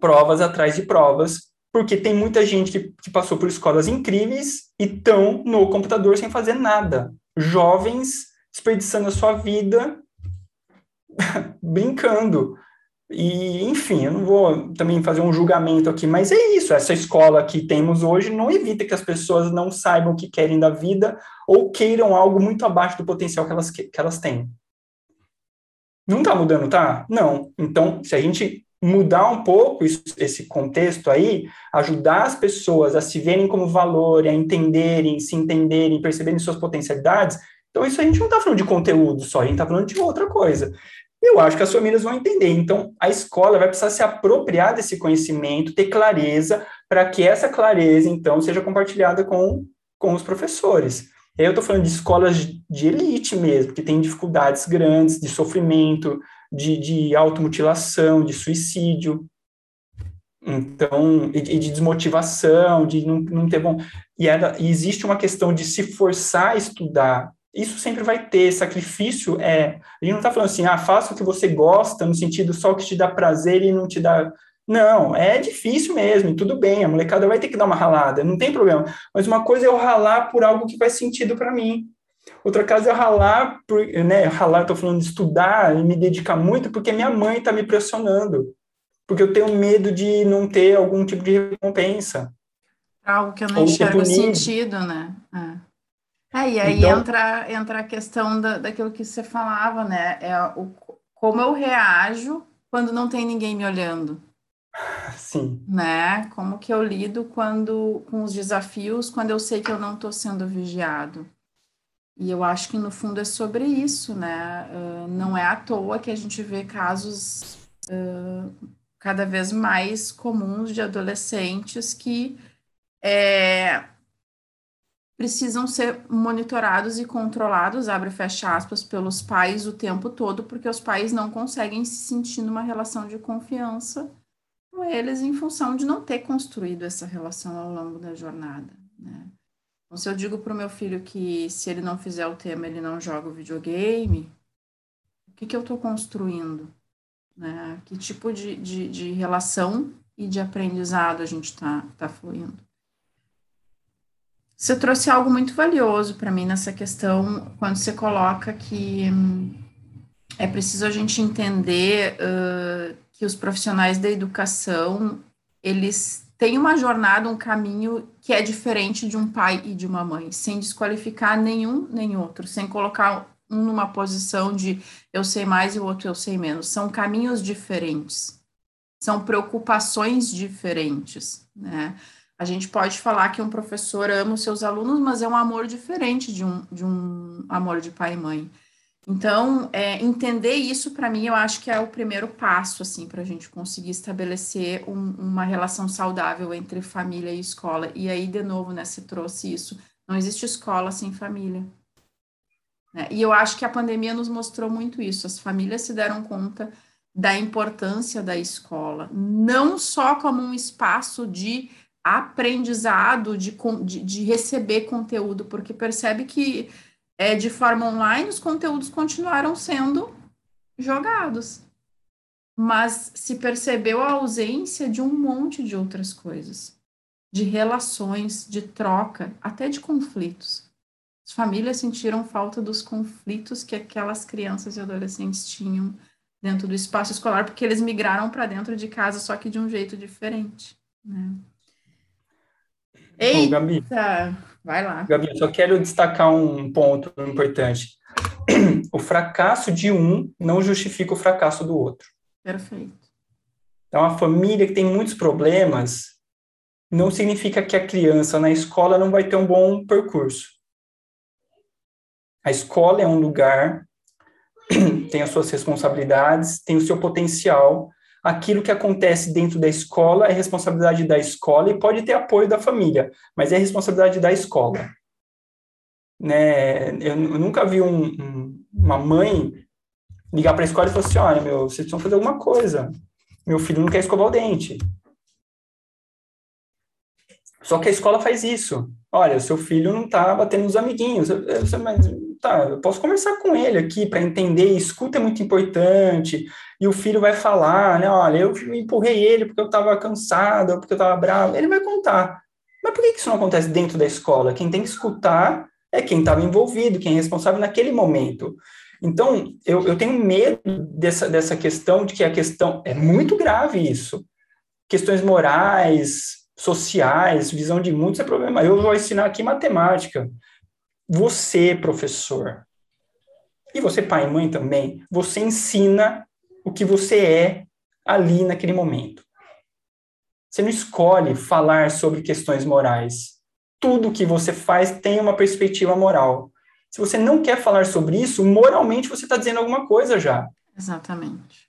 provas atrás de provas, porque tem muita gente que, que passou por escolas incríveis e estão no computador sem fazer nada. Jovens desperdiçando a sua vida *laughs* brincando. E, enfim, eu não vou também fazer um julgamento aqui, mas é isso. Essa escola que temos hoje não evita que as pessoas não saibam o que querem da vida ou queiram algo muito abaixo do potencial que elas, que elas têm. Não está mudando, tá? Não. Então, se a gente mudar um pouco isso, esse contexto aí, ajudar as pessoas a se verem como valor, a entenderem, se entenderem, perceberem suas potencialidades, então isso a gente não está falando de conteúdo só, a gente está falando de outra coisa. Eu acho que as famílias vão entender. Então, a escola vai precisar se apropriar desse conhecimento, ter clareza, para que essa clareza, então, seja compartilhada com, com os professores. Eu estou falando de escolas de elite mesmo, que tem dificuldades grandes de sofrimento, de, de automutilação, de suicídio, então, e, de desmotivação, de não, não ter bom. E, era, e existe uma questão de se forçar a estudar. Isso sempre vai ter, sacrifício é. A gente não está falando assim, ah, faça o que você gosta, no sentido só que te dá prazer e não te dá. Não, é difícil mesmo, tudo bem, a molecada vai ter que dar uma ralada, não tem problema. Mas uma coisa é eu ralar por algo que faz sentido para mim. Outra coisa é ralar, por, né, ralar, estou falando de estudar e me dedicar muito porque minha mãe está me pressionando. Porque eu tenho medo de não ter algum tipo de recompensa. Algo que eu não enxergo sentido, né? É. é e aí então, entra, entra a questão da, daquilo que você falava, né? É o, como eu reajo quando não tem ninguém me olhando. Sim. Né? Como que eu lido quando com os desafios quando eu sei que eu não estou sendo vigiado. E eu acho que no fundo é sobre isso, né? Uh, não é à toa que a gente vê casos uh, cada vez mais comuns de adolescentes que é, precisam ser monitorados e controlados, abre e fecha aspas, pelos pais o tempo todo, porque os pais não conseguem se sentir numa relação de confiança com eles em função de não ter construído essa relação ao longo da jornada, né? Então, se eu digo para o meu filho que se ele não fizer o tema, ele não joga o videogame, o que, que eu estou construindo? Né? Que tipo de, de, de, relação e de aprendizado a gente está tá fluindo? Você trouxe algo muito valioso para mim nessa questão, quando você coloca que hum, é preciso a gente entender uh, que os profissionais da educação, eles tem uma jornada, um caminho que é diferente de um pai e de uma mãe, sem desqualificar nenhum nem outro, sem colocar um numa posição de eu sei mais e o outro eu sei menos. São caminhos diferentes, são preocupações diferentes, né? A gente pode falar que um professor ama os seus alunos, mas é um amor diferente de um, de um amor de pai e mãe. Então, é, entender isso para mim, eu acho que é o primeiro passo, assim, para a gente conseguir estabelecer um, uma relação saudável entre família e escola. E aí, de novo, né, você trouxe isso. Não existe escola sem família. Né? E eu acho que a pandemia nos mostrou muito isso. As famílias se deram conta da importância da escola, não só como um espaço de aprendizado, de, de, de receber conteúdo, porque percebe que é, de forma online, os conteúdos continuaram sendo jogados. Mas se percebeu a ausência de um monte de outras coisas, de relações, de troca, até de conflitos. As famílias sentiram falta dos conflitos que aquelas crianças e adolescentes tinham dentro do espaço escolar, porque eles migraram para dentro de casa, só que de um jeito diferente. Né? Eita! Bom, Gabi, Vai lá. Gabi, eu só quero destacar um ponto importante. *clears throat* O fracasso de um não justifica o fracasso do outro. Perfeito. Então, a família que tem muitos problemas não significa que a criança na escola não vai ter um bom percurso. A escola é um lugar, *clears throat* tem as suas responsabilidades, tem o seu potencial, aquilo que acontece dentro da escola é responsabilidade da escola e pode ter apoio da família, mas é responsabilidade da escola. Né? Eu, eu nunca vi um, um, uma mãe ligar para a escola e falar assim, olha, meu, vocês precisam fazer alguma coisa. meu filho não quer escovar o dente. Só que a escola faz isso. Olha, o seu filho não está batendo nos amiguinhos. Eu, eu, mas, tá, eu posso conversar com ele aqui para entender. Escuta é muito importante. E o filho vai falar, né? Olha, eu empurrei ele porque eu estava cansado, porque eu estava bravo. Ele vai contar. Mas por que isso não acontece dentro da escola? Quem tem que escutar é quem estava envolvido, quem é responsável naquele momento. Então, eu, eu tenho medo dessa, dessa questão de que a questão é muito grave isso. Questões morais, sociais, visão de mundo, isso é problema. Eu vou ensinar aqui matemática. Você, professor, e você, pai e mãe também, você ensina o que você é ali naquele momento. Você não escolhe falar sobre questões morais. Tudo que você faz tem uma perspectiva moral. Se você não quer falar sobre isso, moralmente você está dizendo alguma coisa já. Exatamente.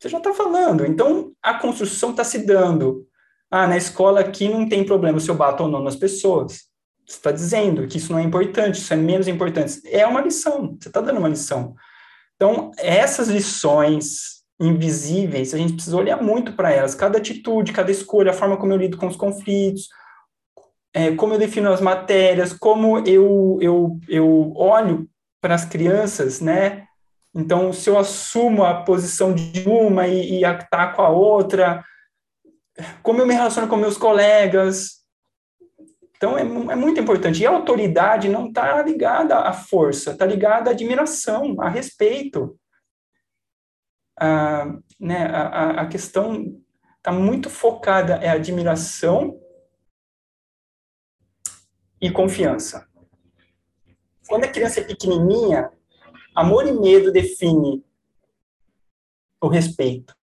Você já está falando. Então, a construção está se dando. Ah, na escola aqui não tem problema se eu bato ou não nas pessoas. Você está dizendo que isso não é importante, isso é menos importante. É uma lição, você está dando uma lição. Então, essas lições invisíveis, a gente precisa olhar muito para elas. Cada atitude, cada escolha, a forma como eu lido com os conflitos, é, como eu defino as matérias, como eu, eu, eu olho para as crianças, né? Então, se eu assumo a posição de uma e, e ataco a outra, como eu me relaciono com meus colegas. Então, é, é muito importante. E a autoridade não está ligada à força, está ligada à admiração, a respeito. A, né, a, a questão está muito focada é admiração e confiança. Quando a criança é pequenininha, amor e medo define o respeito,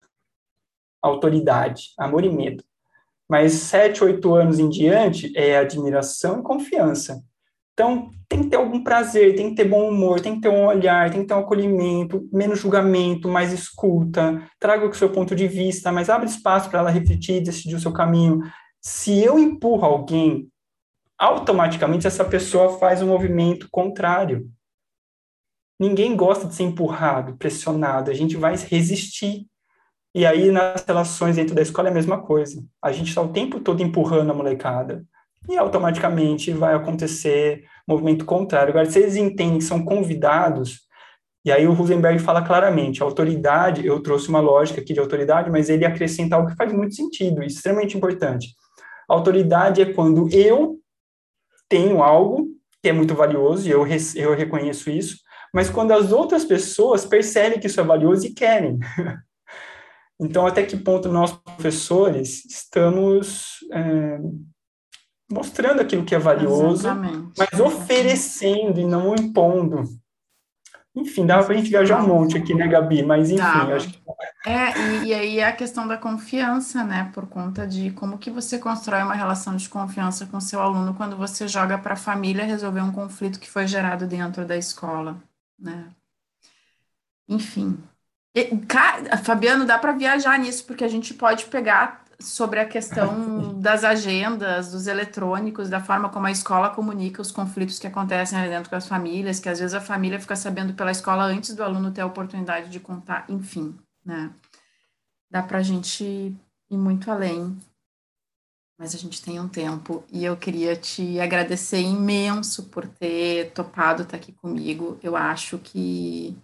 autoridade, amor e medo. Mas sete, oito anos em diante é admiração e confiança. Então, tem que ter algum prazer, tem que ter bom humor, tem que ter um olhar, tem que ter um acolhimento, menos julgamento, mais escuta, traga o seu ponto de vista, mas abre espaço para ela refletir, decidir o seu caminho. Se eu empurro alguém automaticamente essa pessoa faz um movimento contrário. Ninguém gosta de ser empurrado, pressionado, a gente vai resistir. E aí, nas relações dentro da escola é a mesma coisa. A gente está o tempo todo empurrando a molecada. E automaticamente vai acontecer movimento contrário. Agora, se eles entendem que são convidados, e aí o Rosenberg fala claramente, a autoridade, eu trouxe uma lógica aqui de autoridade, mas ele acrescenta algo que faz muito sentido, extremamente importante. A autoridade é quando eu tenho algo que é muito valioso e eu, eu reconheço isso, mas quando as outras pessoas percebem que isso é valioso e querem. *laughs* então, até que ponto nós, professores, estamos é, mostrando aquilo que é valioso, Exatamente. mas oferecendo e não impondo. Enfim, dava para a gente viajar um monte aqui, né, Gabi? Mas enfim, acho que. É, e, e, aí a questão da confiança, né? Por conta de como que você constrói uma relação de confiança com seu aluno quando você joga para a família resolver um conflito que foi gerado dentro da escola, né? Enfim. Cara, Fabiano, dá para viajar nisso, porque a gente pode pegar sobre a questão *laughs* das agendas, dos eletrônicos, da forma como a escola comunica os conflitos que acontecem ali dentro com as famílias, que às vezes a família fica sabendo pela escola antes do aluno ter a oportunidade de contar, enfim, né? Dá para a gente ir muito além, mas a gente tem um tempo e eu queria te agradecer imenso por ter topado estar aqui comigo. Eu acho que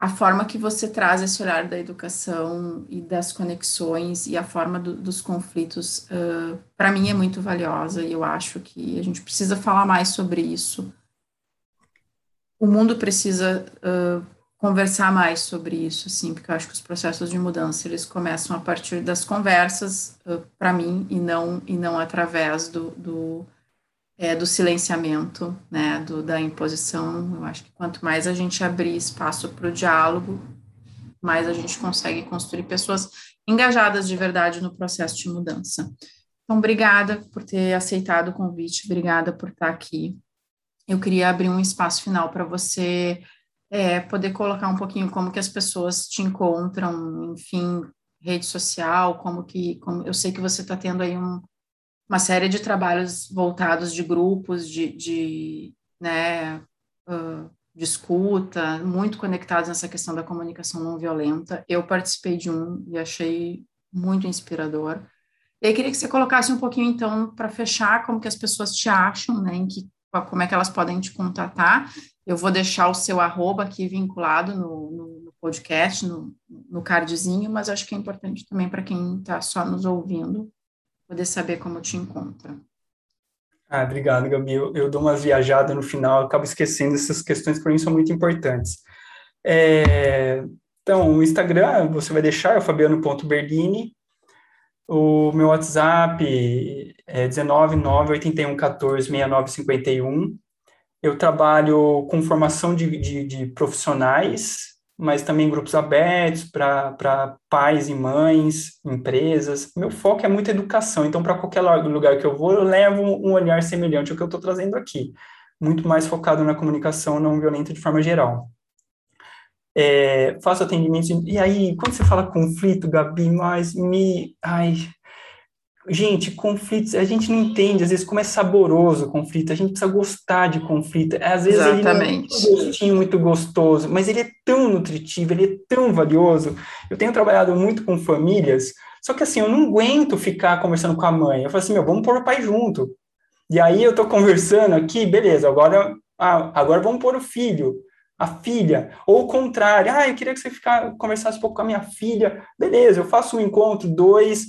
a forma que você traz esse olhar da educação e das conexões e a forma do, dos conflitos, uh, para mim é muito valiosa e eu acho que a gente precisa falar mais sobre isso. O mundo precisa uh, conversar mais sobre isso, assim, porque eu acho que os processos de mudança eles começam a partir das conversas, uh, para mim, e não e não através do, do é, do silenciamento, né, do, da imposição. Eu acho que quanto mais a gente abrir espaço para o diálogo, mais a gente consegue construir pessoas engajadas de verdade no processo de mudança. Então, obrigada por ter aceitado o convite, obrigada por estar aqui. Eu queria abrir um espaço final para você é, poder colocar um pouquinho como que as pessoas te encontram, enfim, rede social, como que, como, eu sei que você está tendo aí um, uma série de trabalhos voltados de grupos, de, de né, uh, de escuta, muito conectados nessa questão da comunicação não violenta. Eu participei de um e achei muito inspirador. Eu queria que você colocasse um pouquinho, então, para fechar, como que as pessoas te acham, né, em que, como é que elas podem te contatar. Eu vou deixar o seu arroba aqui vinculado no, no podcast, no, no cardzinho, mas acho que é importante também para quem está só nos ouvindo poder saber como te encontra. Ah, obrigado, Gabi. Eu, eu dou uma viajada no final, acabo esquecendo essas questões que para mim são muito importantes. É, então, o Instagram você vai deixar, é o fabiano.berlini. O meu WhatsApp é 19981146951. Eu trabalho com formação de, de, de profissionais mas também grupos abertos para pais e mães, empresas. Meu foco é muito educação, então para qualquer lugar que eu vou, eu levo um olhar semelhante ao que eu estou trazendo aqui, muito mais focado na comunicação não violenta de forma geral. É, faço atendimentos, e aí, quando você fala conflito, Gabi, mas me, ai, gente, conflitos, a gente não entende, às vezes, como é saboroso o conflito, a gente precisa gostar de conflito. Às vezes Exatamente. ele não é um gostinho muito gostoso, mas ele é tão nutritivo, ele é tão valioso. Eu tenho trabalhado muito com famílias, só que assim, eu não aguento ficar conversando com a mãe. Eu falo assim, meu, vamos pôr o pai junto. E aí eu tô conversando aqui, beleza, agora, ah, agora vamos pôr o filho a filha, ou o contrário, ah, eu queria que você ficar, conversasse um pouco com a minha filha, beleza, eu faço um encontro, dois,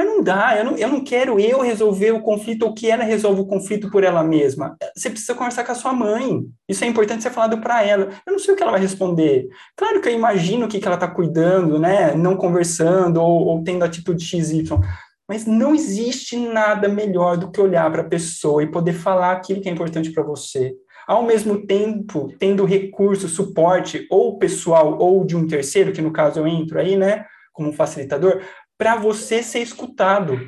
mas não dá, eu não, eu não quero eu resolver o conflito ou que ela resolva o conflito por ela mesma. Você precisa conversar com a sua mãe. Isso é importante ser falado para ela. Eu não sei o que ela vai responder. Claro que eu imagino o que, que ela está cuidando, né? Não conversando ou, ou tendo atitude XY. Mas não existe nada melhor do que olhar para a pessoa e poder falar aquilo que é importante para você. Ao mesmo tempo, tendo recurso, suporte, ou pessoal, ou de um terceiro, que no caso eu entro aí, né? Como facilitador, para você ser escutado.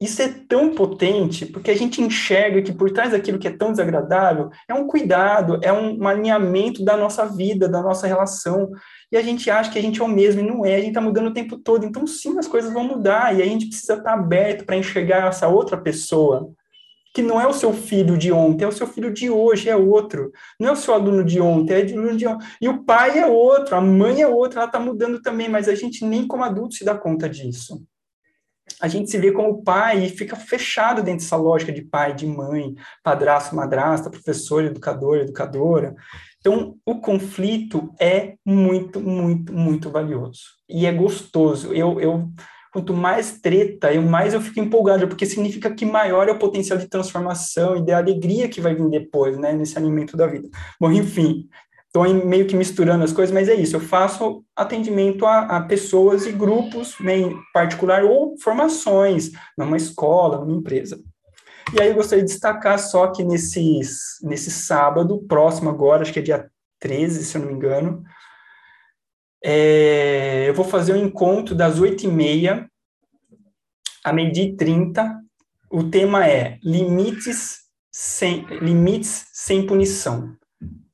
Isso é tão potente, porque a gente enxerga que por trás daquilo que é tão desagradável é um cuidado, é um, alinhamento da nossa vida, da nossa relação. E a gente acha que a gente é o mesmo, e não é, a gente está mudando o tempo todo. Então, sim, as coisas vão mudar, e a gente precisa estar tá aberto para enxergar essa outra pessoa que não é o seu filho de ontem, é o seu filho de hoje, é outro. Não é o seu aluno de ontem, é o aluno de ontem. E o pai é outro, a mãe é outra, ela está mudando também, mas a gente nem como adulto se dá conta disso. A gente se vê como pai e fica fechado dentro dessa lógica de pai, de mãe, padrasto, madrasta, professor, educador, educadora. Então, o conflito é muito, muito, muito valioso. E é gostoso. Eu, eu quanto mais treta, eu mais eu fico empolgado, porque significa que maior é o potencial de transformação e de alegria que vai vir depois, né, nesse alimento da vida. Bom, enfim, estou meio que misturando as coisas, mas é isso, eu faço atendimento a, a pessoas e grupos, né, em particular, ou formações, numa escola, numa empresa. E aí eu gostaria de destacar só que nesses, nesse sábado, próximo agora, acho que é dia 13, se eu não me engano, é, eu vou fazer um encontro das 8h30 a meio-dia 30. O tema é limites sem, limites sem punição.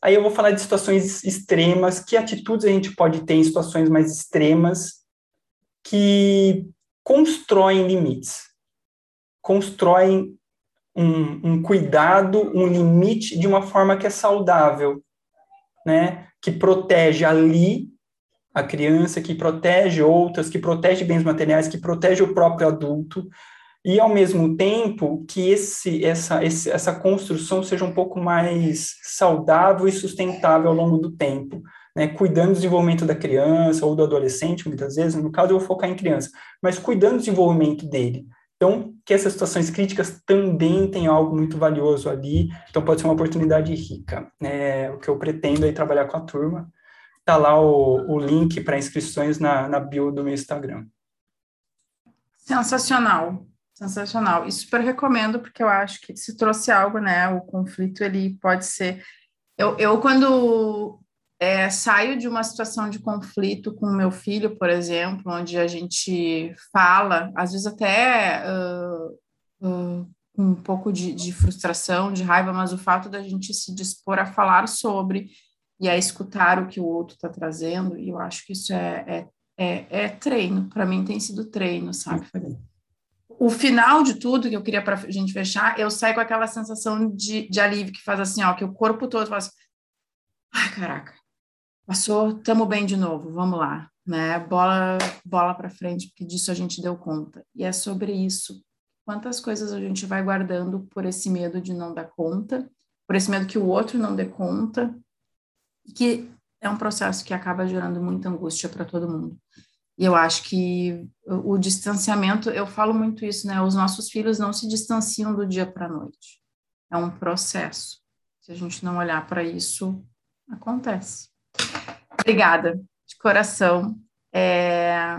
Aí eu vou falar de situações extremas, que atitudes a gente pode ter em situações mais extremas que constroem limites, constroem um, um cuidado, um limite de uma forma que é saudável, né? Que protege ali a criança, que protege outras, que protege bens materiais, que protege o próprio adulto, e ao mesmo tempo que esse, essa, esse, essa construção seja um pouco mais saudável e sustentável ao longo do tempo, né? cuidando do desenvolvimento da criança ou do adolescente, muitas vezes, no caso eu vou focar em criança, mas cuidando do desenvolvimento dele. Então, que essas situações críticas também tem algo muito valioso ali, então pode ser uma oportunidade rica. É o que eu pretendo aí trabalhar com a turma, Tá lá o, o link para inscrições na, na bio do meu Instagram. Sensacional, sensacional. E super recomendo, porque eu acho que se trouxe algo, né? O conflito, ele pode ser... Eu, eu quando é, saio de uma situação de conflito com meu filho, por exemplo, onde a gente fala, às vezes até uh, uh, um pouco de, de, frustração, de raiva, mas o fato da gente se dispor a falar sobre e a escutar o que o outro está trazendo, e eu acho que isso é, é, é, é treino, para mim tem sido treino, sabe, o final de tudo que eu queria para a gente fechar, eu saio com aquela sensação de, de alívio que faz assim, ó, que o corpo todo faz, ai, caraca, passou, tamo bem de novo, vamos lá, né? Bola, bola para frente, porque disso a gente deu conta. E é sobre isso. Quantas coisas a gente vai guardando por esse medo de não dar conta, por esse medo que o outro não dê conta, que é um processo que acaba gerando muita angústia para todo mundo. E eu acho que o, distanciamento, eu falo muito isso, né? Os nossos filhos não se distanciam do dia para a noite. É um processo. Se a gente não olhar para isso, acontece. Obrigada, de coração. É...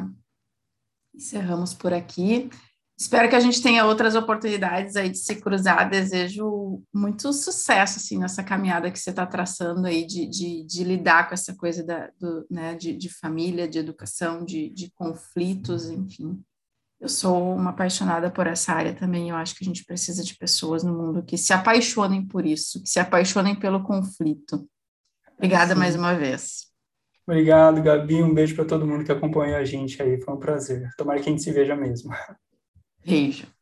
Encerramos por aqui. Espero que a gente tenha outras oportunidades aí de se cruzar. Desejo muito sucesso assim nessa caminhada que você está traçando aí de, de, de, lidar com essa coisa da, do, né, de, de família, de educação, de, de conflitos, enfim. Eu sou uma apaixonada por essa área também. Eu acho que a gente precisa de pessoas no mundo que se apaixonem por isso, que se apaixonem pelo conflito. Obrigada Sim. mais uma vez. Obrigado, Gabi. Um beijo para todo mundo que acompanhou a gente aí. Foi um prazer. Tomara que a gente se veja mesmo. Beijo.